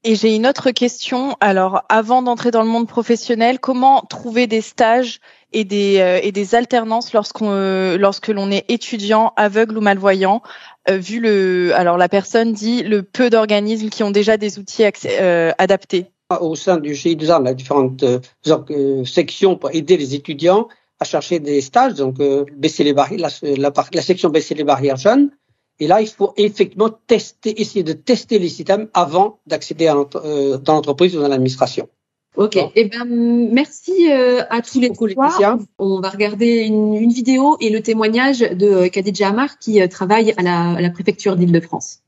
Et j'ai une autre question. Alors, avant d'entrer dans le monde professionnel, comment trouver des stages et des, euh, alternances lorsqu'on, euh, lorsque l'on est étudiant, aveugle ou malvoyant, euh, vu le, alors la personne dit le peu d'organismes qui ont déjà des outils adaptés? Au sein du GIDUSA, on a différentes euh, euh, sections pour aider les étudiants à chercher des stages, donc euh, baisser les barrières, la, la, section baisser les barrières jeunes. Et là, il faut effectivement tester, essayer de tester les systèmes avant d'accéder dans l'entreprise ou dans l'administration. Ok. Eh ben, merci à tous les trois. On va regarder une, une, vidéo et le témoignage de Khadija Amar qui travaille à la, à la préfecture d'Île-de-France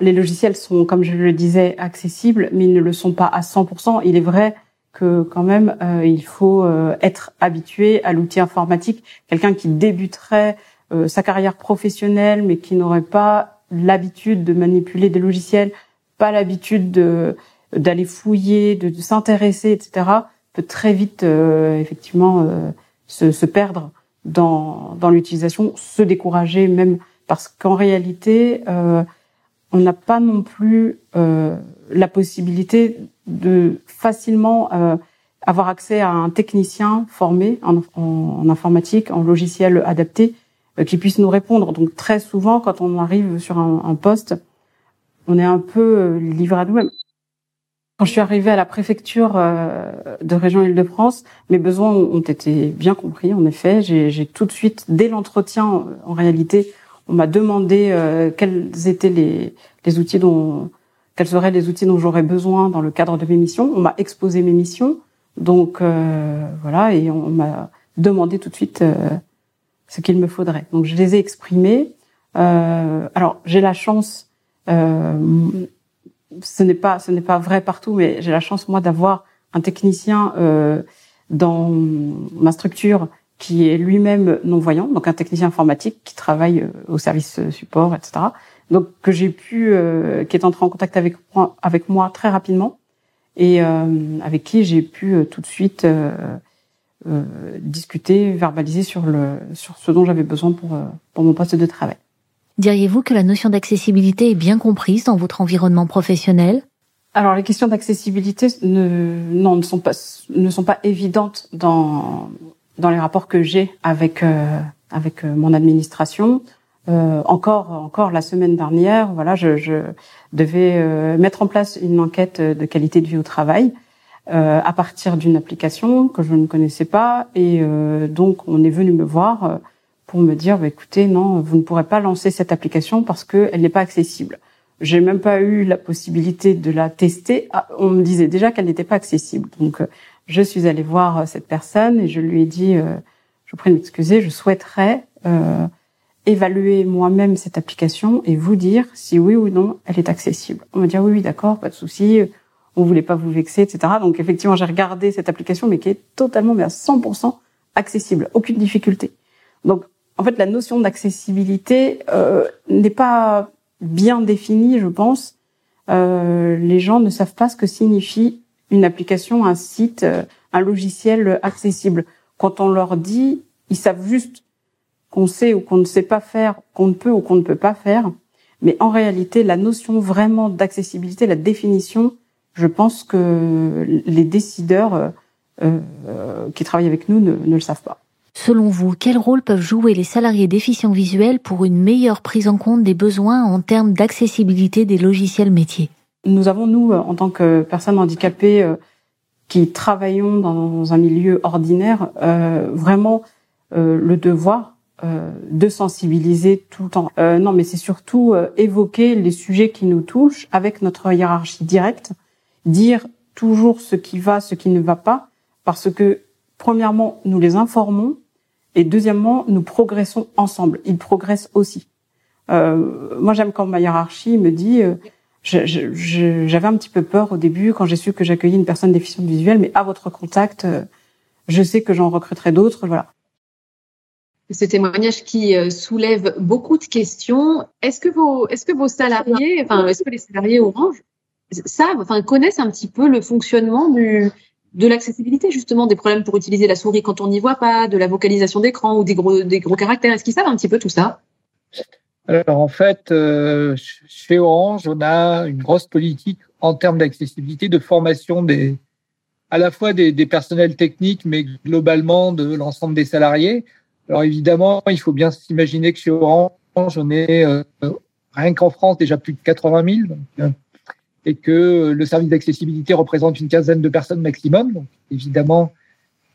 les logiciels sont, comme je le disais, accessibles, mais ils ne le sont pas à 100%. Il est vrai que quand même, euh, il faut euh, être habitué à l'outil informatique. Quelqu'un qui débuterait euh, sa carrière professionnelle, mais qui n'aurait pas l'habitude de manipuler des logiciels, pas l'habitude de d'aller fouiller, de, s'intéresser, etc., peut très vite effectivement se, perdre dans l'utilisation, se décourager même parce qu'en réalité, on n'a pas non plus euh, la possibilité de facilement euh, avoir accès à un technicien formé en, informatique, en logiciel adapté, euh, qui puisse nous répondre. Donc très souvent, quand on arrive sur un, poste, on est un peu euh, livré à nous-mêmes. Quand je suis arrivée à la préfecture euh, de région Île-de-France, mes besoins ont été bien compris. En effet, j'ai tout de suite, dès l'entretien, en réalité, on m'a demandé euh, quels étaient les, les, outils dont quels seraient les outils dont j'aurais besoin dans le cadre de mes missions. On m'a exposé mes missions, donc euh, voilà, et on, m'a demandé tout de suite euh, ce qu'il me faudrait. Donc je les ai exprimés. alors j'ai la chance, ce n'est pas ce n'est pas vrai partout, mais j'ai la chance moi d'avoir un technicien dans ma structure qui est lui-même non-voyant, donc un technicien informatique qui travaille au service support, etc. Donc que j'ai pu, qui est entré en contact avec moi, avec moi très rapidement et avec qui j'ai pu tout de suite discuter, verbaliser sur le sur ce dont j'avais besoin pour pour mon poste de travail. Diriez-vous que la notion d'accessibilité est bien comprise dans votre environnement professionnel? Alors les questions d'accessibilité ne, non, ne sont pas ne sont pas évidentes dans dans les rapports que j'ai avec euh, avec euh, mon administration. Euh, encore encore la semaine dernière, voilà, je, je devais euh, mettre en place une enquête de qualité de vie au travail euh, à partir d'une application que je ne connaissais pas et donc on est venu me voir pour me dire, bah, écoutez, non, vous ne pourrez pas lancer cette application parce qu'elle n'est pas accessible. J'ai même pas eu la possibilité de la tester. Ah, on me disait déjà qu'elle n'était pas accessible. Donc, euh, je suis allée voir euh, cette personne et je lui ai dit, euh, je vous prie de m'excuser, je souhaiterais euh, évaluer moi-même cette application et vous dire si oui ou non elle est accessible. On me dit, ah oui, oui, d'accord, pas de souci. On voulait pas vous vexer, etc. Donc, effectivement, j'ai regardé cette application, mais qui est totalement, mais à 100% accessible, aucune difficulté. Donc, en fait, la notion d'accessibilité euh, n'est pas bien définie, je pense. Euh, les gens ne savent pas ce que signifie une application, un site, euh, un logiciel accessible. Quand on leur dit, ils savent juste qu'on sait ou qu'on ne sait pas faire, qu'on ne peut ou qu'on ne peut pas faire. Mais en réalité, la notion vraiment d'accessibilité, la définition, je pense que les décideurs euh, qui travaillent avec nous ne, ne le savent pas. Selon vous, quel rôle peuvent jouer les salariés déficients visuels pour une meilleure prise en compte des besoins en termes d'accessibilité des logiciels métiers? Nous avons, nous, en tant que personnes handicapées euh, qui travaillons dans un milieu ordinaire, euh, vraiment euh, le devoir euh, de sensibiliser tout le temps. Euh, non, mais c'est surtout euh, évoquer les sujets qui nous touchent avec notre hiérarchie directe, dire toujours ce qui va, ce qui ne va pas, parce que premièrement, nous les informons et deuxièmement, nous progressons ensemble. Ils progressent aussi. Euh, moi, j'aime quand ma hiérarchie me dit, euh, j'avais un petit peu peur au début quand j'ai su que j'accueillais une personne déficiente visuelle, mais à votre contact, euh, je sais que j'en recruterai d'autres. Voilà. Ce témoignage qui euh, soulève beaucoup de questions. Est-ce que vos, est-ce que vos salariés, enfin, est-ce que les salariés Orange savent, enfin, connaissent un petit peu le fonctionnement du, de l'accessibilité justement des problèmes pour utiliser la souris quand on n'y voit pas, de la vocalisation d'écran ou des gros des gros caractères? Est-ce qu'ils savent un petit peu tout ça? Alors en fait, euh, chez Orange, on a une grosse politique en termes d'accessibilité, de formation des à la fois des, des, personnels techniques, mais globalement de l'ensemble des salariés. Alors évidemment, il faut bien s'imaginer que chez Orange, on est euh, rien qu'en France déjà plus de 80 000. Donc, euh, et que le service d'accessibilité représente une quinzaine de personnes maximum. Donc, évidemment,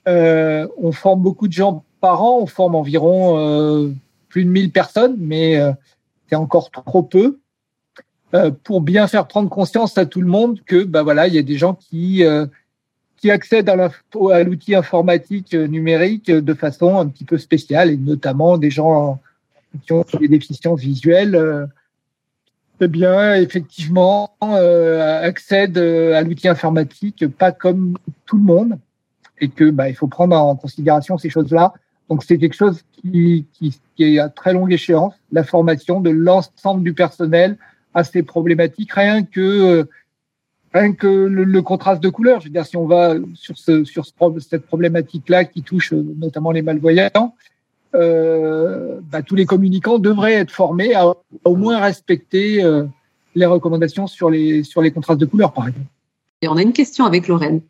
euh, on forme beaucoup de gens par an, on forme environ euh, plus de 1000 personnes, mais euh, c'est encore trop peu euh, pour bien faire prendre conscience à tout le monde que bah voilà, il y a des gens qui euh, qui accèdent à l'outil informatique numérique de façon un petit peu spéciale et notamment des gens qui ont des déficiences visuelles eh bien, effectivement, euh, accèdent à l'outil informatique, pas comme tout le monde, et que bah, il faut prendre en considération ces choses-là. Donc, c'est quelque chose qui, qui, qui est à très longue échéance, la formation de l'ensemble du personnel à ces problématiques, rien que rien que le, le, contraste de couleurs. Je veux dire, si on va sur, ce, sur ce, cette problématique-là qui touche euh, notamment les malvoyants, euh, bah, tous les communicants devraient être formés à, à au moins respecter euh, les recommandations sur les, sur les contrastes de couleurs, par exemple. Et on a une question avec Lorraine.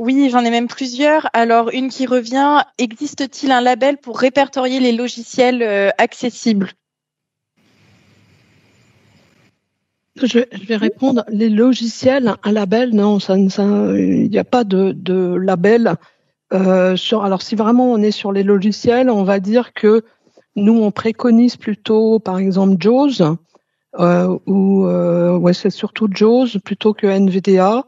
Oui, j'en ai même plusieurs. Alors, une qui revient, existe-t-il un label pour répertorier les logiciels euh, accessibles? Je, vais répondre. Les logiciels, un label, non, il n'y a pas de, label euh, alors si vraiment on est sur les logiciels, on va dire que nous on préconise plutôt par exemple JAWS euh, ou c'est surtout JAWS plutôt que NVDA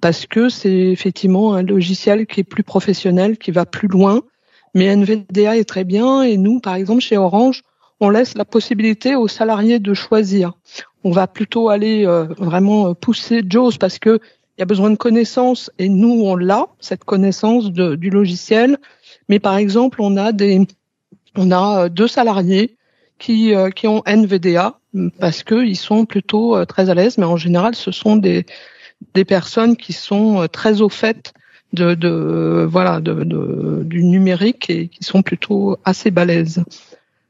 parce que c'est effectivement un logiciel qui est plus professionnel, qui va plus loin. Mais NVDA est très bien et nous par exemple chez Orange on laisse la possibilité aux salariés de choisir. On va plutôt aller euh, vraiment pousser JAWS parce que il y a besoin de connaissances et nous on l'a cette connaissance du logiciel. Mais par exemple, on a des, on a deux salariés qui euh, qui ont NVDA parce que ils sont plutôt euh, très à l'aise. Mais en général, ce sont des des personnes qui sont euh, très au fait de, de voilà de, de, du numérique et qui sont plutôt assez balèzes.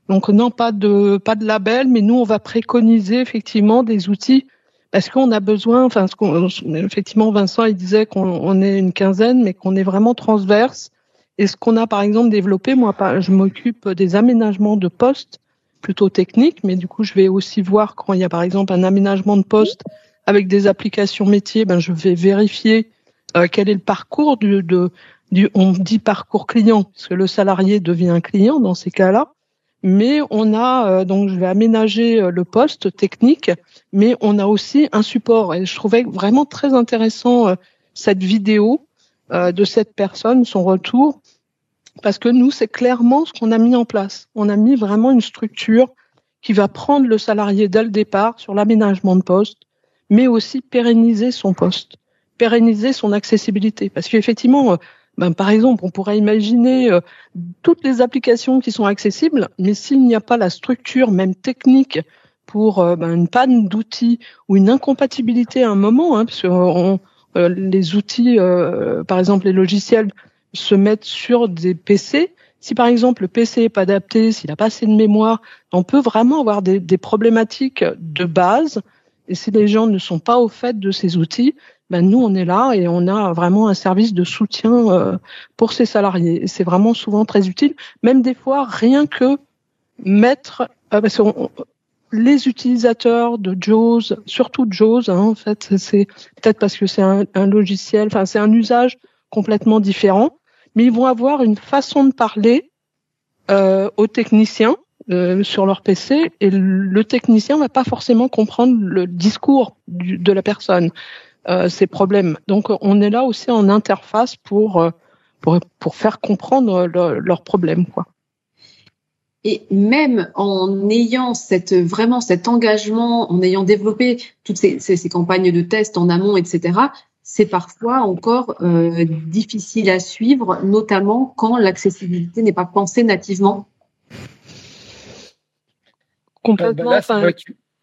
Donc non, pas de pas de label, mais nous on va préconiser effectivement des outils parce qu'on a besoin. Enfin, ce qu'on, effectivement, Vincent il disait qu'on on est une quinzaine, mais qu'on est vraiment transverse. Et ce qu'on a par exemple développé, moi, je m'occupe des aménagements de postes plutôt techniques, mais du coup, je vais aussi voir quand il y a par exemple un aménagement de poste avec des applications métiers, ben je vais vérifier euh, quel est le parcours du, de, du, on dit parcours client, parce que le salarié devient un client dans ces cas-là mais on a euh, donc je vais aménager euh, le poste technique, mais on a aussi un support et je trouvais vraiment très intéressant euh, cette vidéo de cette personne, son retour, parce que nous c'est clairement ce qu'on a mis en place. On a mis vraiment une structure qui va prendre le salarié dès le départ sur l'aménagement de poste, mais aussi pérenniser son poste, pérenniser son accessibilité, parce qu'effectivement ben, par exemple, on pourrait imaginer euh, toutes les applications qui sont accessibles, mais s'il n'y a pas la structure, même technique, pour euh, ben, une panne d'outils ou une incompatibilité à un moment, hein, parce que on, euh, les outils, par exemple les logiciels, se mettent sur des PC. Si par exemple le PC n'est pas adapté, s'il n'a pas assez de mémoire, on peut vraiment avoir des, des problématiques de base. Et si les gens ne sont pas au fait de ces outils, ben nous on est là et on a vraiment un service de soutien euh, pour ces salariés. C'est vraiment souvent très utile, même des fois rien que mettre euh, parce que les utilisateurs de JAWS, surtout JAWS, hein, en fait, c'est peut-être parce que c'est un, un, logiciel, enfin c'est un usage complètement différent, mais ils vont avoir une façon de parler euh, aux techniciens euh, sur leur PC et le technicien va pas forcément comprendre le discours du, de la personne. Euh, ces problèmes. Donc on est là aussi en interface pour euh, pour, pour faire comprendre leurs problèmes quoi. Et même en ayant cette vraiment cet engagement, en ayant développé toutes ces, ces, ces campagnes de tests en amont, etc., c'est parfois encore euh, difficile à suivre, notamment quand l'accessibilité n'est pas pensée nativement. Complètement. Bah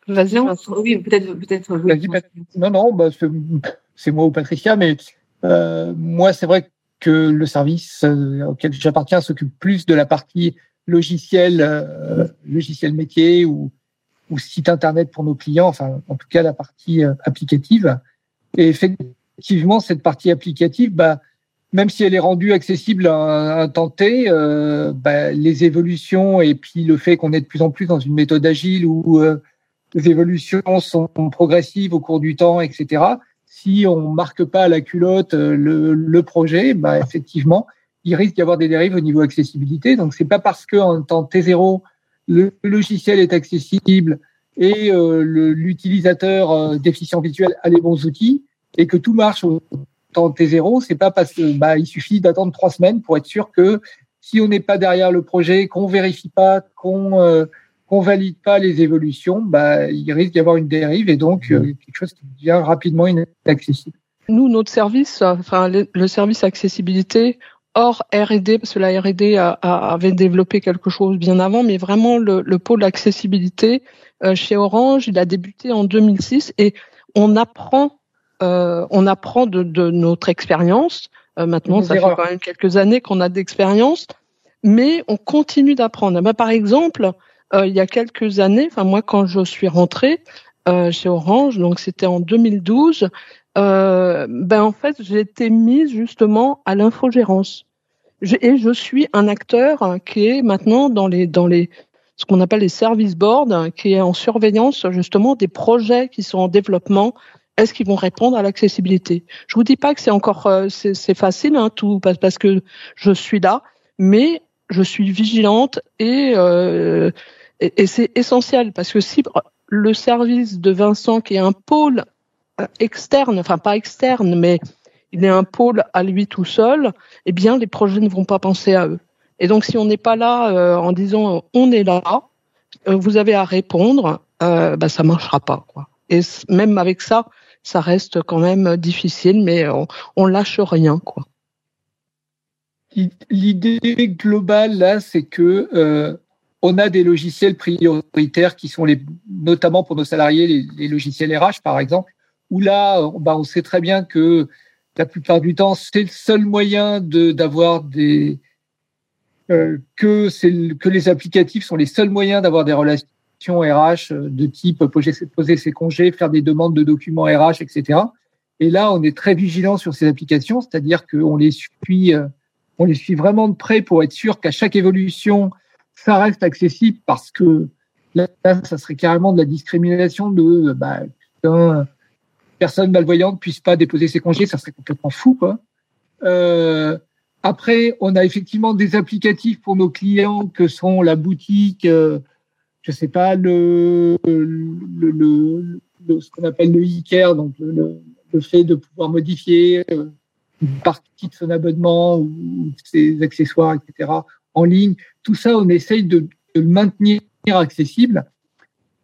Vas-y, oui, peut-être, peut-être. Oui. Non, non, bah, c'est moi ou Patricia, mais euh, moi, c'est vrai que le service euh, auquel j'appartiens s'occupe plus de la partie logiciel, euh, logiciel métier ou, ou site internet pour nos clients, enfin, en tout cas, la partie euh, applicative. Et effectivement, cette partie applicative, bah, même si elle est rendue accessible à un, temps T, euh, bah, les évolutions et puis le fait qu'on est de plus en plus dans une méthode agile où les évolutions sont progressives au cours du temps, etc. Si on marque pas à la culotte euh, le, projet, bah effectivement, il risque d'y avoir des dérives au niveau accessibilité. Donc c'est pas parce que en temps T0 le logiciel est accessible et euh, l'utilisateur euh, déficient visuel a les bons outils et que tout marche au temps T0, c'est pas parce que bah il suffit d'attendre trois semaines pour être sûr que si on n'est pas derrière le projet, qu'on vérifie pas, qu'on euh, qu'on valide pas les évolutions, bah, il risque d'y avoir une dérive et donc euh, quelque chose qui devient rapidement inaccessible. Nous, notre service, enfin le, service accessibilité hors R&D, parce que la R&D avait développé quelque chose bien avant, mais vraiment le, le pôle accessibilité euh, chez Orange, il a débuté en 2006 et on apprend, euh, on apprend de, de notre expérience. Euh, maintenant, ça erreurs. fait quand même quelques années qu'on a d'expérience, mais on continue d'apprendre. Bah, par exemple, euh, il y a quelques années, enfin moi quand je suis rentrée euh, chez Orange, donc c'était en 2012, euh, ben en fait j'ai été mise justement à l'infogérance. Et je suis un acteur qui est maintenant dans les dans les ce qu'on appelle les service boards, qui est en surveillance justement des projets qui sont en développement. Est-ce qu'ils vont répondre à l'accessibilité? Je vous dis pas que c'est encore euh, c'est facile hein, tout parce que je suis là, mais je suis vigilante et euh, et, c'est essentiel parce que si le service de Vincent, qui est un pôle euh, externe, enfin pas externe, mais il est un pôle à lui tout seul, eh bien les projets ne vont pas penser à eux. Et donc si on n'est pas là euh, en disant on est là, euh, vous avez à répondre, euh, bah, ça marchera pas. Et même avec ça, ça reste quand même difficile, mais on, on lâche rien, quoi. L'idée globale là, c'est que euh, on a des logiciels prioritaires qui sont les, notamment pour nos salariés, les, logiciels RH par exemple, où là, bah, on sait très bien que la plupart du temps, c'est le seul moyen d'avoir des euh, que que les applicatifs sont les seuls moyens d'avoir des relations RH euh, de type poser, poser ses congés, faire des demandes de documents RH, etc. Et là, on est très vigilant sur ces applications, c'est-à-dire qu'on les suit, euh, on les suit vraiment de près pour être sûr qu'à chaque évolution, ça reste accessible parce que là, ça serait carrément de la discrimination de bah, personne malvoyante puisse pas déposer ses congés, ça serait complètement fou, quoi. Euh, après, on a effectivement des applicatifs pour nos clients que sont la boutique, euh, je sais pas, le, le, le, ce qu'on appelle le e-care, donc le, fait de pouvoir modifier euh, une partie de son abonnement ou ses accessoires, etc. en ligne. Tout ça, on essaye de, de le maintenir accessible.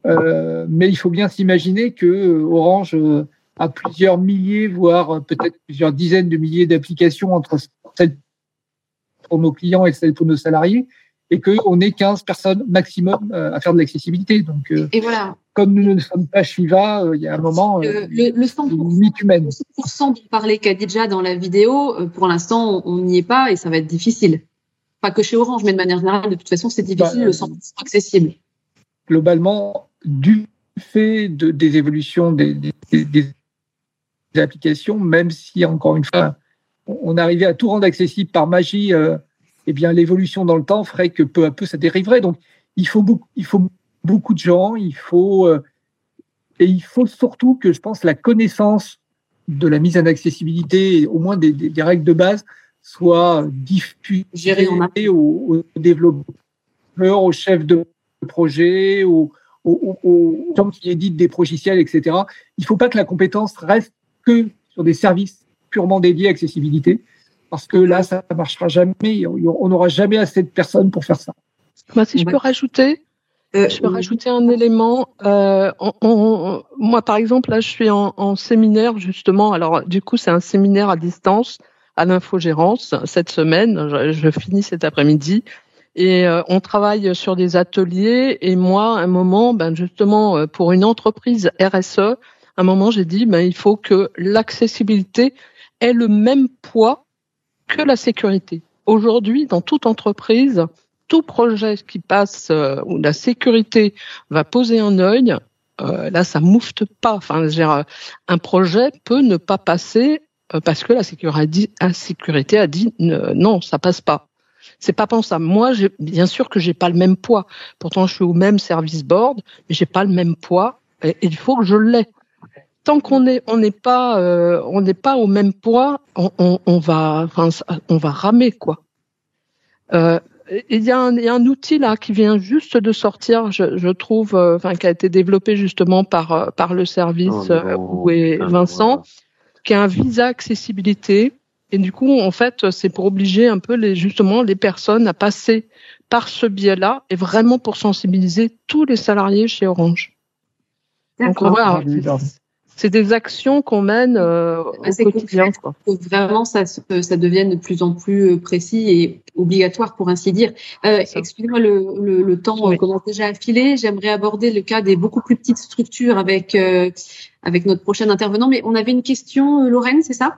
Euh, mais il faut bien s'imaginer que euh, Orange euh, à plusieurs milliers, voire peut-être plusieurs dizaines de milliers d'applications entre celles pour nos clients et celles pour nos salariés, et qu'on est 15 personnes maximum euh, à faire de l'accessibilité. Donc, euh, et voilà. comme nous ne sommes pas Shiva, euh, il y a un moment, le, le, le 100%, humaine. Le 100% dont parlait Khadija dans la vidéo, pour l'instant, on n'y est pas et ça va être difficile. Pas que chez Orange, mais de manière générale, de toute façon, c'est difficile, bah, le 100% accessible. Globalement, du fait de, des évolutions des, des, des applications, même si, encore une fois, on arrivait à tout rendre accessible par magie, euh, eh bien, l'évolution dans le temps ferait que peu à peu, ça dériverait. Donc, il faut beaucoup, il faut beaucoup de gens, il faut, euh, et il faut surtout que, je pense, la connaissance de la mise en accessibilité, au moins des, des, des règles de base, soit diffusée aux, aux, développeurs, aux chefs de projet, aux, aux, aux gens qui éditent des progiciels, etc. Il ne faut pas que la compétence reste que sur des services purement dédiés à accessibilité, parce que là, ça ne marchera jamais. On n'aura jamais assez de personnes pour faire ça. Bah, si je peux rajouter, euh, je peux rajouter un élément. Euh, on, on, moi, par exemple, là, je suis en, en séminaire justement. Alors, du coup, c'est un séminaire à distance à l'infogérance cette semaine. Je, je finis cet après-midi. Et euh, on travaille sur des ateliers. Et moi, à un moment, ben justement, euh, pour une entreprise RSE, à un moment, j'ai dit, ben, il faut que l'accessibilité ait le même poids que la sécurité. Aujourd'hui, dans toute entreprise, tout projet qui passe euh, où la sécurité va poser un œil, euh, là, ça moufte pas. Enfin, dire, un projet peut ne pas passer euh, parce que la sécurité, a dit non, ça passe pas. C'est pas pensable. Moi, bien sûr que j'ai pas le même poids. Pourtant, je suis au même service board, mais j'ai pas le même poids et, et il faut que je l'ai tant qu'on est on n'est pas euh, on n'est pas au même poids, on, on, on va enfin, on va ramer quoi. Euh, il y, a un, il y a un outil là qui vient juste de sortir, je, je trouve, euh, enfin qui a été développé justement par par le service oh où est Vincent, qui a un visa accessibilité. Et du coup, en fait, c'est pour obliger un peu les justement les personnes à passer par ce biais-là et vraiment pour sensibiliser tous les salariés chez Orange. Donc voilà, c'est des actions qu'on mène euh, au quotidien. Quoi. Faut vraiment, ça, ça devienne de plus en plus euh, précis et obligatoire, pour ainsi dire. Euh, Excusez-moi, le, le, le, temps oui. commence déjà à filer. J'aimerais aborder le cas des beaucoup plus petites structures avec euh, avec notre prochain intervenant. Mais on avait une question, euh, Lorraine, c'est ça?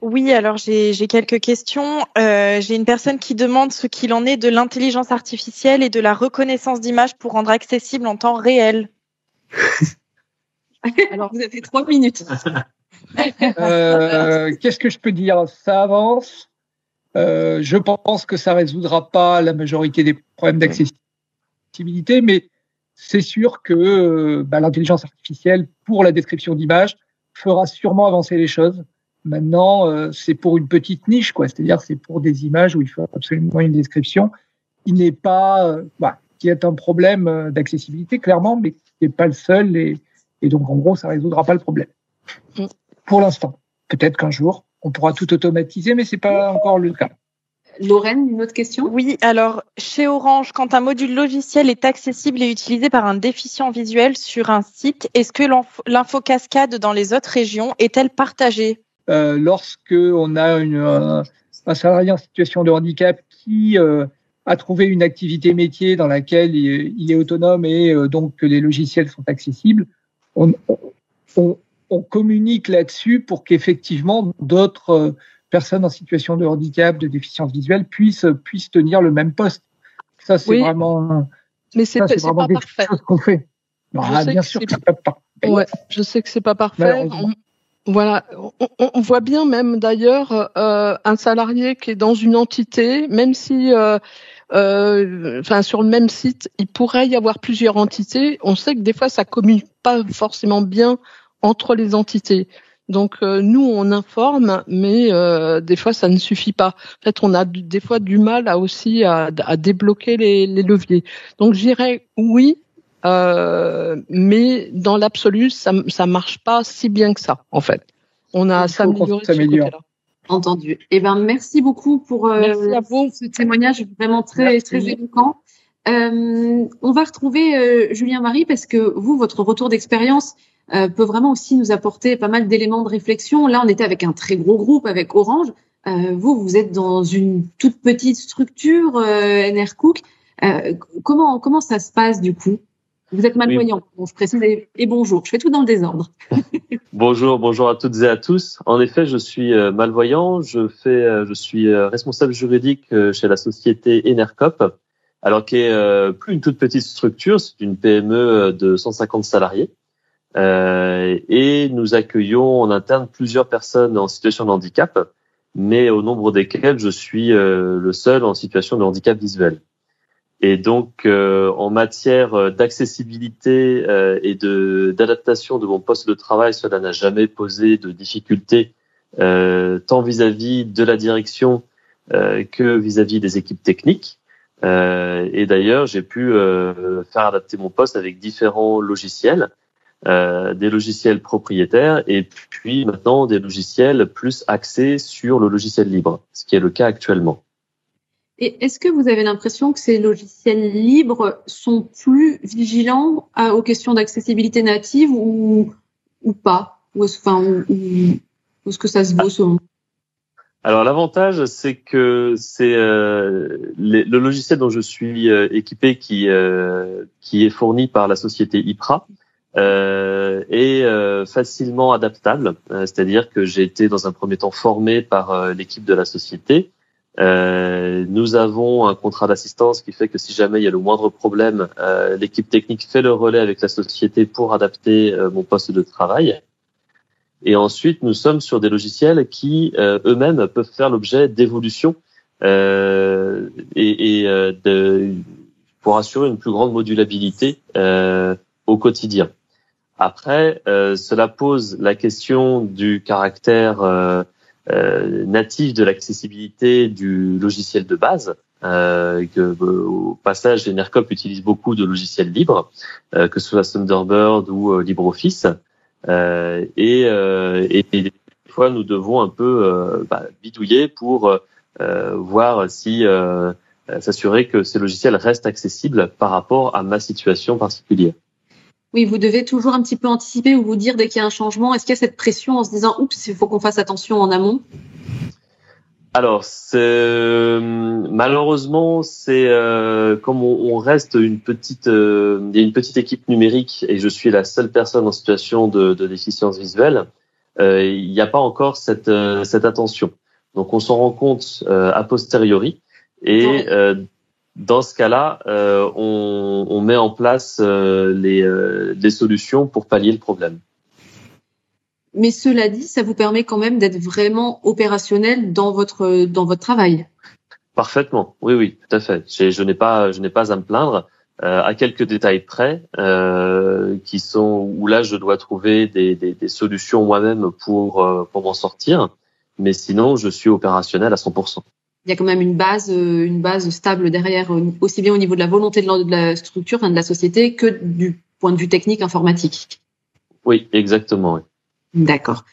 Oui, alors j'ai quelques questions. Euh, j'ai une personne qui demande ce qu'il en est de l'intelligence artificielle et de la reconnaissance d'images pour rendre accessible en temps réel. Alors, vous avez trois minutes. euh, Qu'est-ce que je peux dire? Ça avance. Euh, je pense que ça résoudra pas la majorité des problèmes d'accessibilité, mais c'est sûr que euh, bah, l'intelligence artificielle pour la description d'images fera sûrement avancer les choses. Maintenant, euh, c'est pour une petite niche, quoi. C'est-à-dire, c'est pour des images où il faut absolument une description. Il n'est pas, euh, bah, qui est un problème euh, d'accessibilité clairement, mais qui n'est pas le seul. Et, et donc, en gros, ça résoudra pas le problème. Pour l'instant. Peut-être qu'un jour, on pourra tout automatiser, mais c'est pas encore le cas. Lorraine, une autre question? Oui, alors chez Orange, quand un module logiciel est accessible et utilisé par un déficient visuel sur un site, est-ce que l'info cascade dans les autres régions? Est-elle partagée? Euh, Lorsque on a une, un, un, salarié en situation de handicap qui euh, a trouvé une activité métier dans laquelle il, il est autonome et euh, donc que les logiciels sont accessibles, on, on, on communique là-dessus pour qu'effectivement d'autres euh, personnes en situation de handicap, de déficience visuelle puissent puissent tenir le même poste. Ça c'est Oui. vraiment Mais c'est c'est vraiment pas parfait. chose qu'on fait. Je Ah, sais bien que sûr que c'est pas parfait. Ouais, je sais que c'est pas parfait. On- voilà, on, voit bien même d'ailleurs euh, un salarié qui est dans une entité, même si, euh, enfin sur le même site, il pourrait y avoir plusieurs entités. On sait que des fois ça communique pas forcément bien entre les entités. Donc euh, nous on informe, mais euh, des fois ça ne suffit pas. En fait, on a des fois du mal à aussi à, à débloquer les, les leviers. Donc j'irais oui, euh, mais dans l'absolu, ça ça marche pas si bien que ça, en fait. On a s'améliorer Entendu. Eh ben, merci beaucoup pour euh, Merci à vous. ce témoignage vraiment très Merci. très éloquent. Euh, on va retrouver euh, Julien Marie parce que vous, votre retour d'expérience euh, peut vraiment aussi nous apporter pas mal d'éléments de réflexion. Là, on était avec un très gros groupe, avec Orange. Euh, vous, vous êtes dans une toute petite structure, euh, NR Cook. Euh, comment comment ça se passe du coup? Vous êtes malvoyant, bon, je précise, et bonjour. Je fais tout dans le désordre. Bonjour, bonjour à toutes et à tous. En effet, je suis euh, malvoyant. Je euh, suis euh, responsable juridique chez la société Enercop, alors qui est plus une toute petite structure, c'est une PME de 150 salariés. Et nous accueillons en interne plusieurs personnes en situation de handicap, mais au nombre desquelles je suis le seul en situation de handicap visuel. Et donc, euh, en matière euh, d'accessibilité euh, et de d'adaptation de mon poste de travail, cela n'a jamais posé de difficulté, euh, tant vis-à-vis de la direction que vis-à-vis des équipes techniques. Et d'ailleurs, j'ai pu faire adapter mon poste avec différents logiciels, des logiciels propriétaires et puis maintenant des logiciels plus axés sur le logiciel libre, ce qui est le cas actuellement. Et est-ce que vous avez l'impression que ces logiciels libres sont plus vigilants à- aux questions d'accessibilité native ou, ou pas? Ou est-ce que ça se vaut selon Alors l'avantage, c'est que c'est euh, le logiciel dont je suis euh, équipé, qui euh, qui est fourni par la société IPRA, euh, est euh, facilement adaptable. Euh, C'est-à-dire que j'ai été dans un premier temps formé par euh, l'équipe de la société. Euh, nous avons un contrat d'assistance qui fait que si jamais il y a le moindre problème, euh, l'équipe technique fait le relais avec la société pour adapter euh, mon poste de travail. Et ensuite, nous sommes sur des logiciels qui euh, eux-mêmes peuvent faire l'objet d'évolutions euh, et, et de, pour assurer une plus grande modulabilité au quotidien. Après, cela pose la question du caractère natif de l'accessibilité du logiciel de base. Euh, que, euh, au passage, Enercop utilise beaucoup de logiciels libres, euh, que ce soit Thunderbird ou euh, LibreOffice. Euh, et, euh, des fois, nous devons un peu euh, bah, bidouiller pour euh, voir si euh, s'assurer que ces logiciels restent accessibles par rapport à ma situation particulière. Oui, vous devez toujours un petit peu anticiper ou vous dire dès qu'il y a un changement. Est-ce qu'il y a cette pression en se disant oups, il faut qu'on fasse attention en amont? Alors, c'est malheureusement, c'est euh, comme on, on, reste une petite, euh, il y a une petite équipe numérique et je suis la seule personne en situation de, de déficience visuelle. Euh, il n'y a pas encore cette euh, cette attention. Donc, on s'en rend compte a posteriori et euh, dans ce cas-là, euh, on, on, met en place euh, les, euh, des solutions pour pallier le problème. Mais cela dit, ça vous permet quand même d'être vraiment opérationnel dans votre dans votre travail. Parfaitement, oui, oui, tout à fait. Je n'ai pas je n'ai pas à me plaindre. Euh, à quelques détails près, euh, qui sont où là je dois trouver des, des, des solutions moi-même pour euh, pour m'en sortir, mais sinon je suis opérationnel à 100% il y a quand même une base, une base stable derrière, aussi bien au niveau de la volonté de la, de la structure, de la société, que du point de vue technique informatique. Oui, exactement. Oui. D'accord.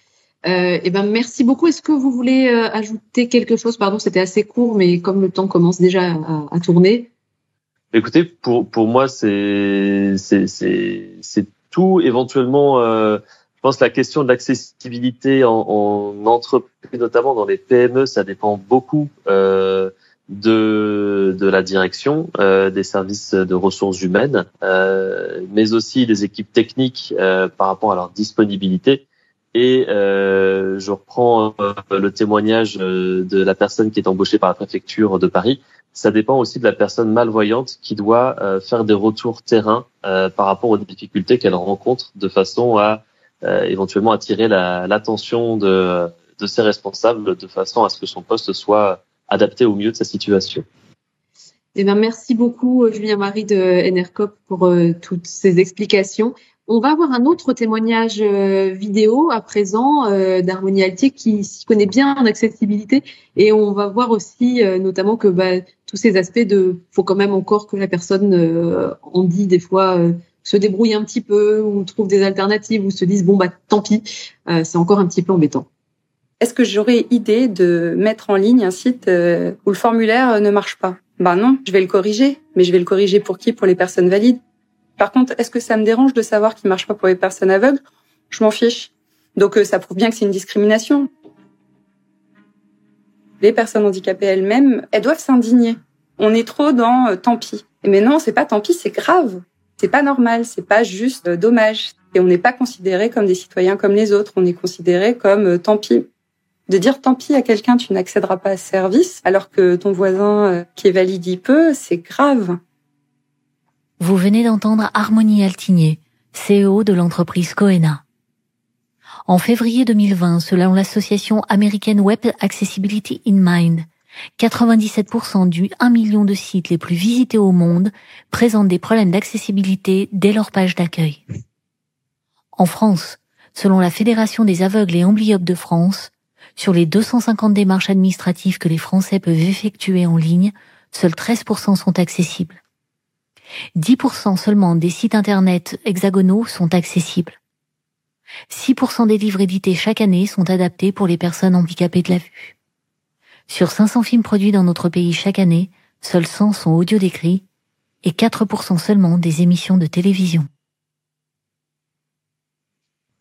Euh, eh ben, merci beaucoup. Est-ce que vous voulez euh, ajouter quelque chose? Pardon, c'était assez court, mais comme le temps commence déjà à, à tourner. Écoutez, pour pour moi, c'est c'est c'est tout. Éventuellement, euh, pense que la question de l'accessibilité en, en, entreprise, notamment dans les PME, ça dépend beaucoup euh, de de la direction, euh, des services de ressources humaines, euh, mais aussi des équipes techniques euh, par rapport à leur disponibilité. Et euh, je reprends euh, le témoignage de la personne qui est embauchée par la préfecture de Paris. Ça dépend aussi de la personne malvoyante qui doit faire des retours terrain par rapport aux difficultés qu'elle rencontre de façon à éventuellement attirer l'attention de, de ses responsables de façon à ce que son poste soit adapté au mieux de sa situation. Eh bien, merci beaucoup, Julien Marie de NRCOP, pour toutes ces explications. On va avoir un autre témoignage euh, vidéo à présent euh, d'Harmonie Altier qui s'y connaît bien en accessibilité et on va voir aussi euh, notamment que bah, tous ces aspects de faut quand même encore que la personne en dit des fois se débrouille un petit peu ou trouve des alternatives ou se dise bon bah tant pis c'est encore un petit peu embêtant. Est-ce que j'aurais idée de mettre en ligne un site où le formulaire ne marche pas? Ben non, je vais le corriger, mais je vais le corriger pour qui? Pour les personnes valides. Par contre, est-ce que ça me dérange de savoir qu'il marche pas pour les personnes aveugles? Je m'en fiche. Donc euh, ça prouve bien que c'est une discrimination. Les personnes handicapées elles-mêmes, elles doivent s'indigner. On est trop dans euh, tant pis. Mais non, c'est pas tant pis, c'est grave. C'est pas normal, c'est pas juste euh, dommage. Et on n'est pas considéré comme des citoyens comme les autres, on est considéré comme tant pis. De dire tant pis à quelqu'un, tu n'accéderas pas à ce service, alors que ton voisin qui est valide y peut, c'est grave. Vous venez d'entendre Harmonie Altigné, CEO de l'entreprise Coena. En février 2020, selon l'association américaine Web Accessibility in Mind, 97% du 1 million de sites les plus visités au monde présentent des problèmes d'accessibilité dès leur page d'accueil. En France, selon la Fédération des aveugles et amblyopes de France, sur les 250 démarches administratives que les Français peuvent effectuer en ligne, seuls 13% sont accessibles. 10% seulement des sites Internet hexagonaux sont accessibles. 6% des livres édités chaque année sont adaptés pour les personnes handicapées de la vue. Sur 500 films produits dans notre pays chaque année, seuls 100 sont audio décrits et 4% seulement des émissions de télévision.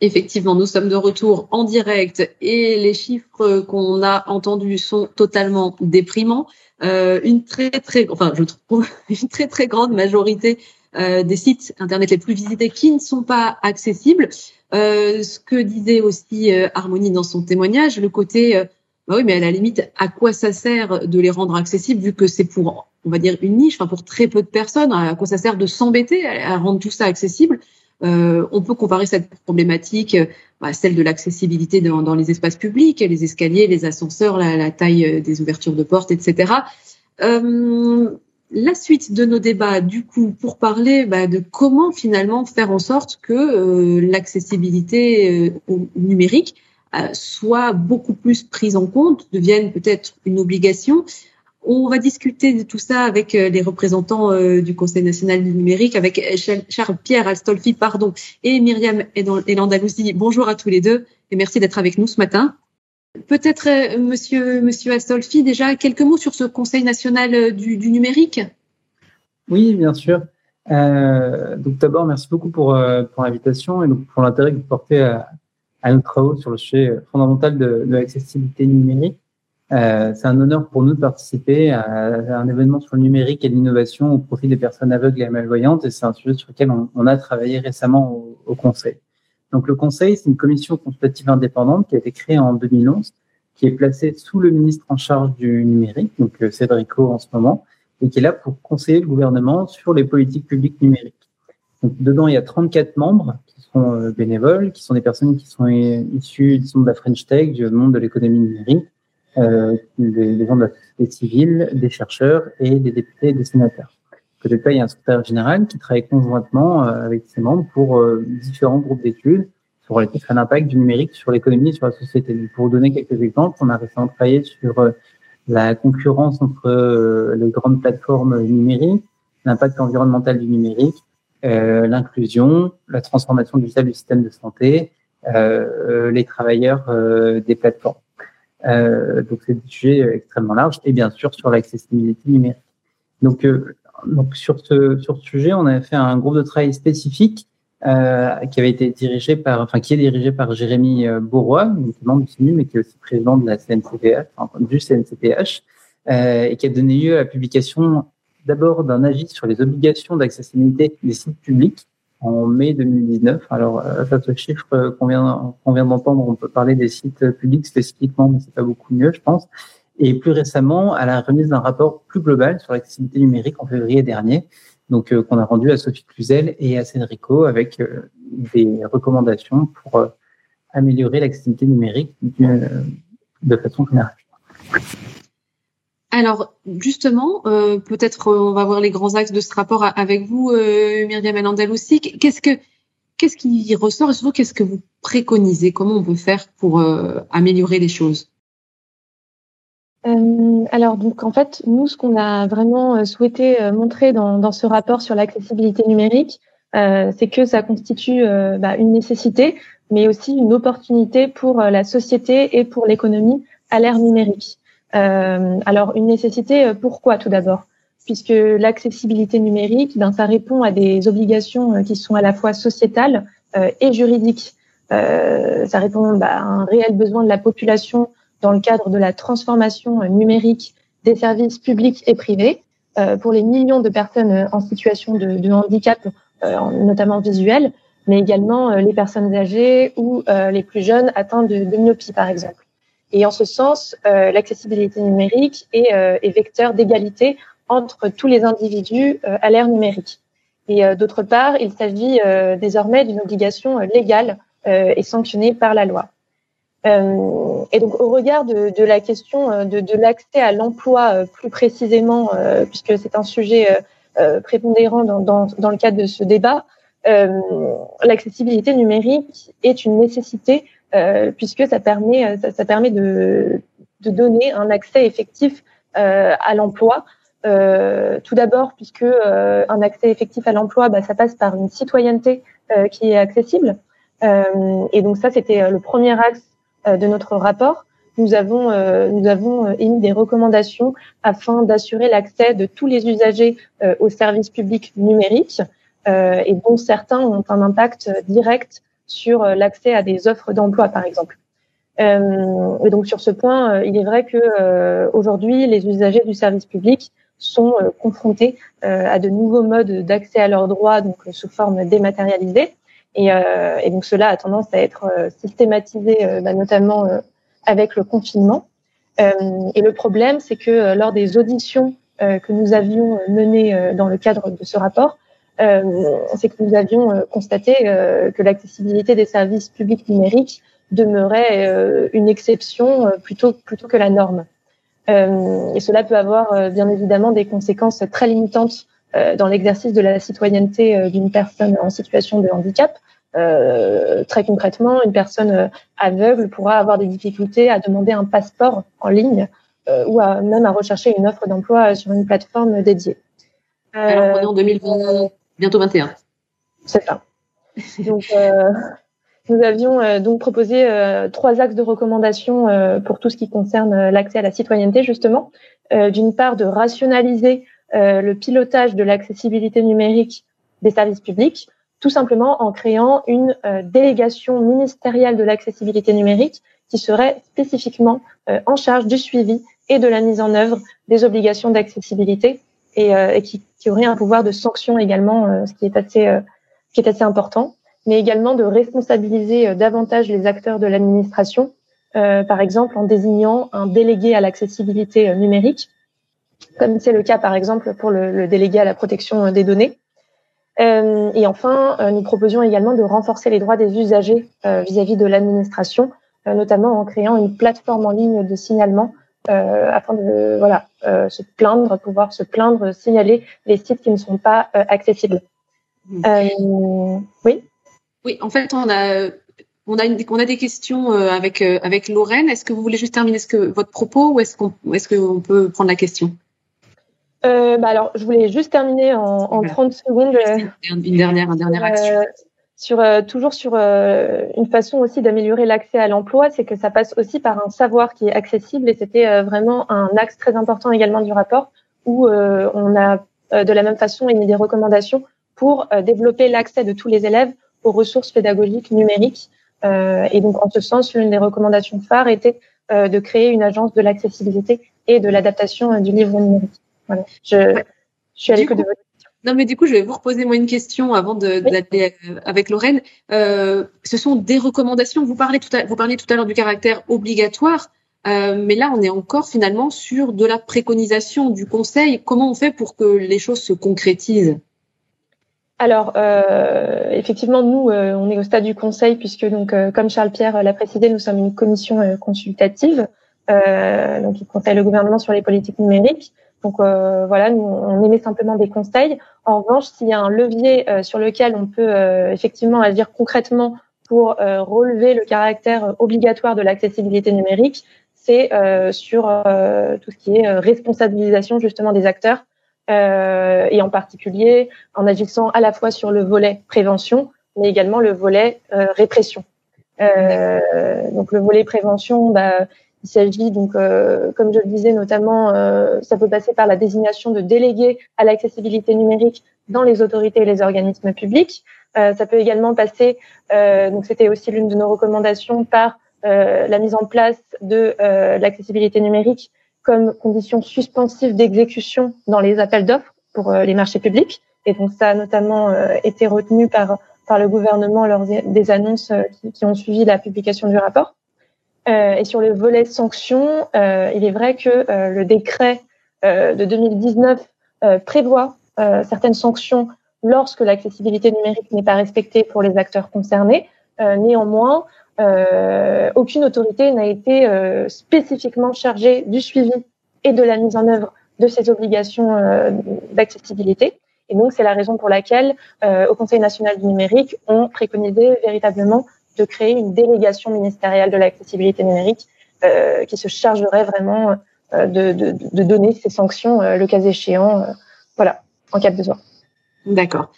Effectivement, nous sommes de retour en direct et les chiffres qu'on a entendus sont totalement déprimants. Euh, une très très, enfin je trouve une très très grande majorité euh, des sites internet les plus visités qui ne sont pas accessibles. Euh, ce que disait aussi Harmonie dans son témoignage, le côté, bah oui, mais à la limite, à quoi ça sert de les rendre accessibles vu que c'est pour, on va dire, une niche, enfin pour très peu de personnes, à quoi ça sert de s'embêter à rendre tout ça accessible? Euh, on peut comparer cette problématique à bah, celle de l'accessibilité dans, les espaces publics, les escaliers, les ascenseurs, la, taille euh, des ouvertures de portes, etc. Euh, la suite de nos débats, du coup, pour parler bah, de comment finalement faire en sorte que l'accessibilité numérique soit beaucoup plus prise en compte, devienne peut-être une obligation. On va discuter de tout ça avec euh, les représentants euh, du Conseil national du numérique, avec Charles-Pierre Astolfi, pardon, et Myriam Elandaloussi. Bonjour à tous les deux et merci d'être avec nous ce matin. Peut-être, euh, monsieur, monsieur Astolfi, déjà quelques mots sur ce Conseil national du, numérique Oui, bien sûr. Euh, donc d'abord, merci beaucoup pour, pour l'invitation et donc pour l'intérêt que vous portez à, à, nos travaux sur le sujet fondamental de, l'accessibilité numérique. Euh, c'est un honneur pour nous de participer à, un événement sur le numérique et l'innovation au profit des personnes aveugles et malvoyantes, et c'est un sujet sur lequel on, a travaillé récemment au, au, Conseil. Donc le Conseil, c'est une commission consultative indépendante qui a été créée en 2011, qui est placée sous le ministre en charge du numérique, donc euh, Cédrico en ce moment, et qui est là pour conseiller le gouvernement sur les politiques publiques numériques. Donc dedans, il y a 34 membres qui sont euh, bénévoles, qui sont des personnes qui sont issues disons, de la French Tech, du monde de l'économie numérique, euh, des, gens de la société civile, des chercheurs et des députés et des sénateurs. De il y a un secrétaire général qui travaille conjointement euh, avec ses membres pour euh, différents groupes d'études sur l'impact du numérique sur l'économie et sur la société. pour vous donner quelques exemples, on a récemment travaillé sur la concurrence entre les grandes plateformes numériques, l'impact environnemental du numérique, l'inclusion, la transformation digitale du système de santé les travailleurs des plateformes. donc c'est des sujets extrêmement larges et bien sûr sur l'accessibilité numérique. Donc, donc sur ce sur ce sujet, on a fait un groupe de travail spécifique euh, qui avait été dirigé par, enfin, qui est dirigé par Jérémy euh, Bourrois, membre du CNU, mais qui est aussi président de la CNCPH, du CNCPH, euh, et qui a donné lieu à la publication d'abord d'un avis sur les obligations d'accessibilité des sites publics en mai 2019. Alors, euh, ça, ce chiffre qu'on vient, qu'on vient d'entendre, on peut parler des sites publics spécifiquement, mais c'est pas beaucoup mieux, je pense. Et plus récemment, à la remise d'un rapport plus global sur l'accessibilité numérique en février dernier, donc euh, qu'on a rendu à Sophie Cluzel et à Cédrico avec euh, des recommandations pour améliorer l'accessibilité numérique de façon générale. Alors justement, peut-être on va voir les grands axes de ce rapport avec vous, Myriam Alandel aussi. Qu'est-ce que qu'est-ce qui ressort et surtout qu'est-ce que vous préconisez? Comment on peut faire pour améliorer les choses? Euh, alors donc en fait nous ce qu'on a vraiment euh, souhaité euh, montrer dans, ce rapport sur l'accessibilité numérique, euh, c'est que ça constitue euh, bah, une nécessité, mais aussi une opportunité pour la société et pour l'économie à l'ère numérique. Alors une nécessité pourquoi tout d'abord? Puisque l'accessibilité numérique, ben, ça répond à des obligations qui sont à la fois sociétales et juridiques. ça répond bah, à un réel besoin de la population dans le cadre de la transformation numérique des services publics et privés euh, pour les millions de personnes en situation de, de handicap, euh, notamment visuel, mais également euh, les personnes âgées ou euh, les plus jeunes atteints de, de, myopie, par exemple. Et en ce sens, euh, l'accessibilité numérique est, est vecteur d'égalité entre tous les individus à l'ère numérique. Et d'autre part, il s'agit désormais d'une obligation légale et sanctionnée par la loi. Euh, et donc, au regard de, la question euh, de, l'accès à l'emploi euh, plus précisément, euh, puisque c'est un sujet prépondérant dans, le cadre de ce débat, l'accessibilité numérique est une nécessité puisque ça permet, ça, ça permet de, de, donner un accès effectif à l'emploi. tout d'abord, puisque un accès effectif à l'emploi, bah, ça passe par une citoyenneté qui est accessible. et donc ça, c'était le premier axe euh, de notre rapport, nous avons, euh, nous avons euh, émis des recommandations afin d'assurer l'accès de tous les usagers aux services publics numériques et dont certains ont un impact direct sur l'accès à des offres d'emploi, par exemple. Euh, et donc sur ce point, il est vrai que aujourd'hui, les usagers du service public sont confrontés à de nouveaux modes d'accès à leurs droits, donc sous forme dématérialisée. Et, euh, donc cela a tendance à être euh, systématisé, euh, bah, notamment avec le confinement. et le problème, c'est que lors des auditions que nous avions menées dans le cadre de ce rapport, c'est que nous avions constaté que l'accessibilité des services publics numériques demeurait une exception plutôt plutôt que la norme. et cela peut avoir bien évidemment des conséquences très limitantes euh, dans l'exercice de la citoyenneté euh, d'une personne en situation de handicap. Euh, très concrètement, une personne aveugle pourra avoir des difficultés à demander un passeport en ligne ou à, même à rechercher une offre d'emploi sur une plateforme dédiée. Alors on est en 2020, bientôt 21. C'est ça. Donc, nous avions donc proposé trois axes de recommandation pour tout ce qui concerne l'accès à la citoyenneté, justement. D'une part, de rationaliser euh, le pilotage de l'accessibilité numérique des services publics, tout simplement en créant une euh, délégation ministérielle de l'accessibilité numérique qui serait spécifiquement euh, en charge du suivi et de la mise en œuvre des obligations d'accessibilité et, et qui, aurait un pouvoir de sanction également, ce qui est assez, qui est assez important, mais également de responsabiliser davantage les acteurs de l'administration, par exemple en désignant un délégué à l'accessibilité numérique comme c'est le cas par exemple pour le, délégué à la protection des données. Euh, et enfin, euh, nous proposions également de renforcer les droits des usagers euh, vis-à-vis de l'administration, euh, notamment en créant une plateforme en ligne de signalement afin de voilà se plaindre, pouvoir se plaindre, signaler les sites qui ne sont pas accessibles. Mmh. oui. Oui, en fait, on a on a, une, on a des questions avec avec Lorraine. Est-ce que vous voulez juste terminer ce que votre propos ou est-ce qu'on est-ce qu'on peut prendre la question? Euh, bah alors, je voulais juste terminer en, en 30 secondes. Une dernière, un dernier action. Euh, sur toujours sur une façon aussi d'améliorer l'accès à l'emploi, c'est que ça passe aussi par un savoir qui est accessible et c'était vraiment un axe très important également du rapport où on a de la même façon émis des recommandations pour développer l'accès de tous les élèves aux ressources pédagogiques numériques. et donc en ce sens, l'une des recommandations phares était de créer une agence de l'accessibilité et de l'adaptation du livre numérique. Voilà. Je, je suis à l'écoute de votre non, mais du coup, je vais vous reposer moi une question avant d'aller euh, avec Lorraine. Euh, ce sont des recommandations. Vous parlez tout à, vous parliez tout à l'heure du caractère obligatoire, euh, mais là, on est encore finalement sur de la préconisation du Conseil. Comment on fait pour que les choses se concrétisent? Alors, euh, effectivement, nous, euh, on est au stade du Conseil puisque, donc, euh, comme Charles Pierre l'a précisé, nous sommes une commission consultative, donc qui conseille le gouvernement sur les politiques numériques. Donc euh, voilà, nous, on émet simplement des conseils. En revanche, s'il y a un levier euh, sur lequel on peut euh, effectivement agir concrètement pour relever le caractère obligatoire de l'accessibilité numérique, c'est sur tout ce qui est responsabilisation justement des acteurs et en particulier en agissant à la fois sur le volet prévention, mais également le volet répression. donc le volet prévention, bah, il s'agit donc, euh, comme je le disais, notamment, euh, ça peut passer par la désignation de délégués à l'accessibilité numérique dans les autorités et les organismes publics. Euh, ça peut également passer, donc c'était aussi l'une de nos recommandations, par la mise en place de l'accessibilité numérique comme condition suspensive d'exécution dans les appels d'offres pour les marchés publics. Et donc ça a notamment été retenu par par le gouvernement lors des annonces qui ont suivi la publication du rapport. Euh, et sur le volet sanctions, euh, il est vrai que euh, le décret de 2019 prévoit certaines sanctions lorsque l'accessibilité numérique n'est pas respectée pour les acteurs concernés. néanmoins, aucune autorité n'a été spécifiquement chargée du suivi et de la mise en œuvre de ces obligations d'accessibilité. Et donc, c'est la raison pour laquelle, au Conseil national du numérique, on préconisait véritablement de créer une délégation ministérielle de l'accessibilité numérique euh, qui se chargerait vraiment euh, de, de, de, donner ces sanctions euh, le cas échéant, euh, voilà, en cas de besoin. D'accord.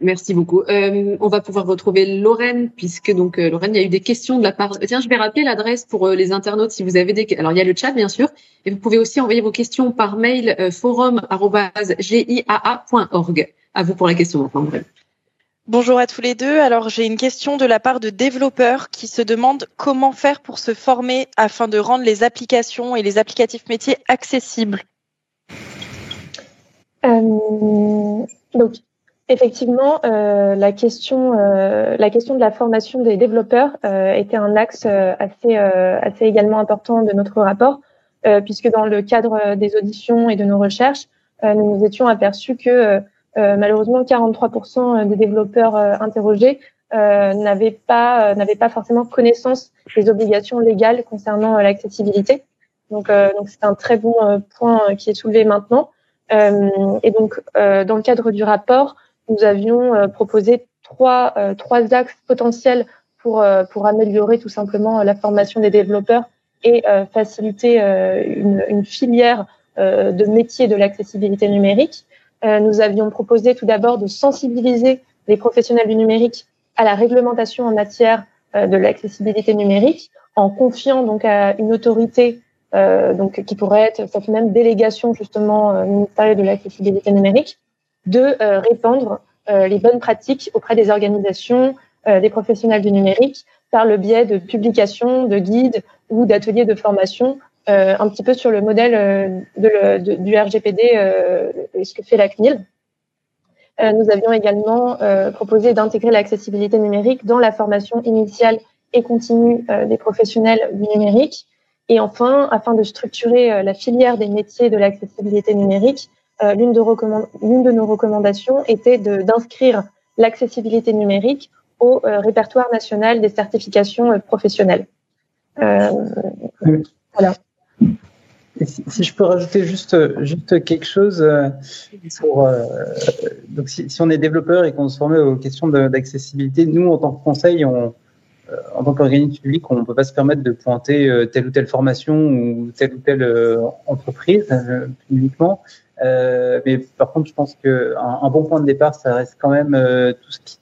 Merci beaucoup. Euh, on va pouvoir retrouver Lorraine, puisque donc Lorraine, il y a eu des questions de la part. Tiens, je vais rappeler l'adresse pour les internautes si vous avez des. Alors il y a le chat bien sûr, et vous pouvez aussi envoyer vos questions par mail forum@giaa.org. À vous pour la question maintenant, Bonjour à tous les deux. Alors j'ai une question de la part de développeurs qui se demandent comment faire pour se former afin de rendre les applications et les applicatifs métiers accessibles. Euh, donc effectivement, euh, la question, euh, la question de la formation des développeurs était un axe assez, assez également important de notre rapport, puisque dans le cadre des auditions et de nos recherches, nous nous étions aperçus que malheureusement, 43% des développeurs euh, interrogés euh, n'avaient pas n'avaient pas forcément connaissance des obligations légales concernant l'accessibilité. Donc, donc c'est un très bon point qui est soulevé maintenant. et donc, dans le cadre du rapport, nous avions proposé trois trois axes potentiels pour pour améliorer tout simplement la formation des développeurs et faciliter une, une, filière de métier de l'accessibilité numérique. Euh, nous avions proposé tout d'abord de sensibiliser les professionnels du numérique à la réglementation en matière euh, de l'accessibilité numérique, en confiant donc à une autorité euh, donc qui pourrait être cette même délégation justement ministérielle de l'accessibilité numérique, de répandre les bonnes pratiques auprès des organisations, des professionnels du numérique, par le biais de publications, de guides ou d'ateliers de formation euh, un petit peu sur le modèle euh, de, du RGPD euh, et ce que fait la CNIL. nous avions également proposé d'intégrer l'accessibilité numérique dans la formation initiale et continue des professionnels du numérique. Et enfin, afin de structurer la filière des métiers de l'accessibilité numérique, l'une de, de, nos recommandations était d'inscrire l'accessibilité numérique au répertoire national des certifications professionnelles. voilà. Si, je peux rajouter juste, juste quelque chose, euh, pour, euh, donc si, si, on est développeur et qu'on se forme aux questions d'accessibilité, nous en tant que conseil, on, en tant qu'organisme public, on ne peut pas se permettre de pointer telle ou telle formation ou telle ou telle entreprise publiquement. mais par contre, je pense qu'un un bon point de départ, ça reste quand même tout ce qui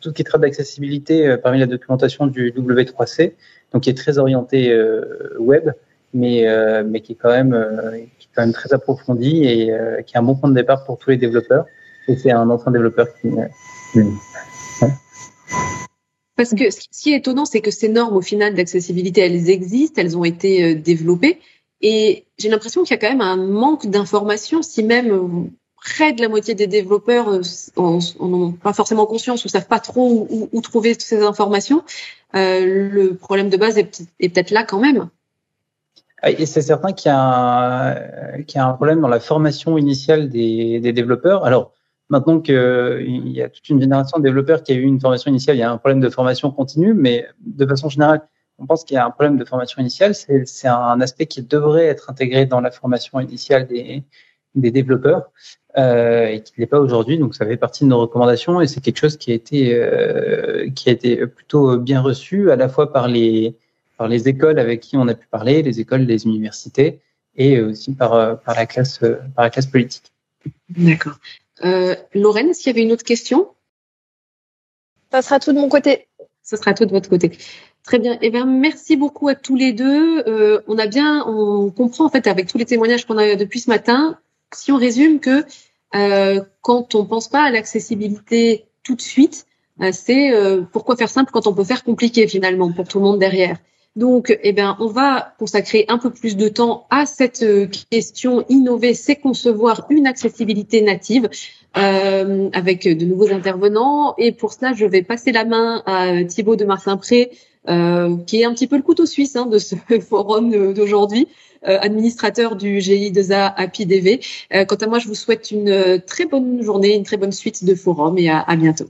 tout ce qui traite d'accessibilité parmi la documentation du W3C, donc qui est très orienté web, mais mais qui est quand même qui est quand même très approfondi et qui est un bon point de départ pour tous les développeurs. Et c'est un ancien développeur qui, parce que ce qui est étonnant, c'est que ces normes, au final, d'accessibilité, elles existent, elles ont été euh, développées. Et j'ai l'impression qu'il y a quand même un manque d'informations, si même euh, près de la moitié des développeurs n'en euh, ont pas forcément conscience ou savent pas trop où, trouver toutes ces informations. le problème de base est, peut-être là quand même. Ah, et c'est certain qu'il y, y, a un problème dans la formation initiale des, des développeurs. Alors, Maintenant qu'il y a toute une génération de développeurs qui a eu une formation initiale, il y a un problème de formation continue, mais de façon générale, on pense qu'il y a un problème de formation initiale. C'est un aspect qui devrait être intégré dans la formation initiale des, des développeurs euh, et qui ne l'est pas aujourd'hui. Donc, ça fait partie de nos recommandations et c'est quelque chose qui a été euh, qui a été plutôt bien reçu à la fois par les par les écoles avec qui on a pu parler, les écoles, les universités et aussi par par la classe par la classe politique. D'accord. Euh, Lorraine, est-ce qu'il y avait une autre question? Ça sera tout de mon côté. Ça sera tout de votre côté. Très bien. Eh bien, merci beaucoup à tous les deux. Euh, on a bien, on comprend en fait avec tous les témoignages qu'on a depuis ce matin, si on résume que euh, quand on pense pas à l'accessibilité tout de suite, euh, c'est euh, pourquoi faire simple quand on peut faire compliqué finalement pour tout le monde derrière. Donc, eh bien, on va consacrer un peu plus de temps à cette euh, question. Innover, c'est concevoir une accessibilité native euh, avec de nouveaux intervenants. Et pour cela, je vais passer la main à Thibaut de Martin-Pré, euh, qui est un petit peu le couteau suisse hein, de ce forum d'aujourd'hui. administrateur du GI2A API DV. quant à moi, je vous souhaite une très bonne journée, une très bonne suite de forum et à bientôt.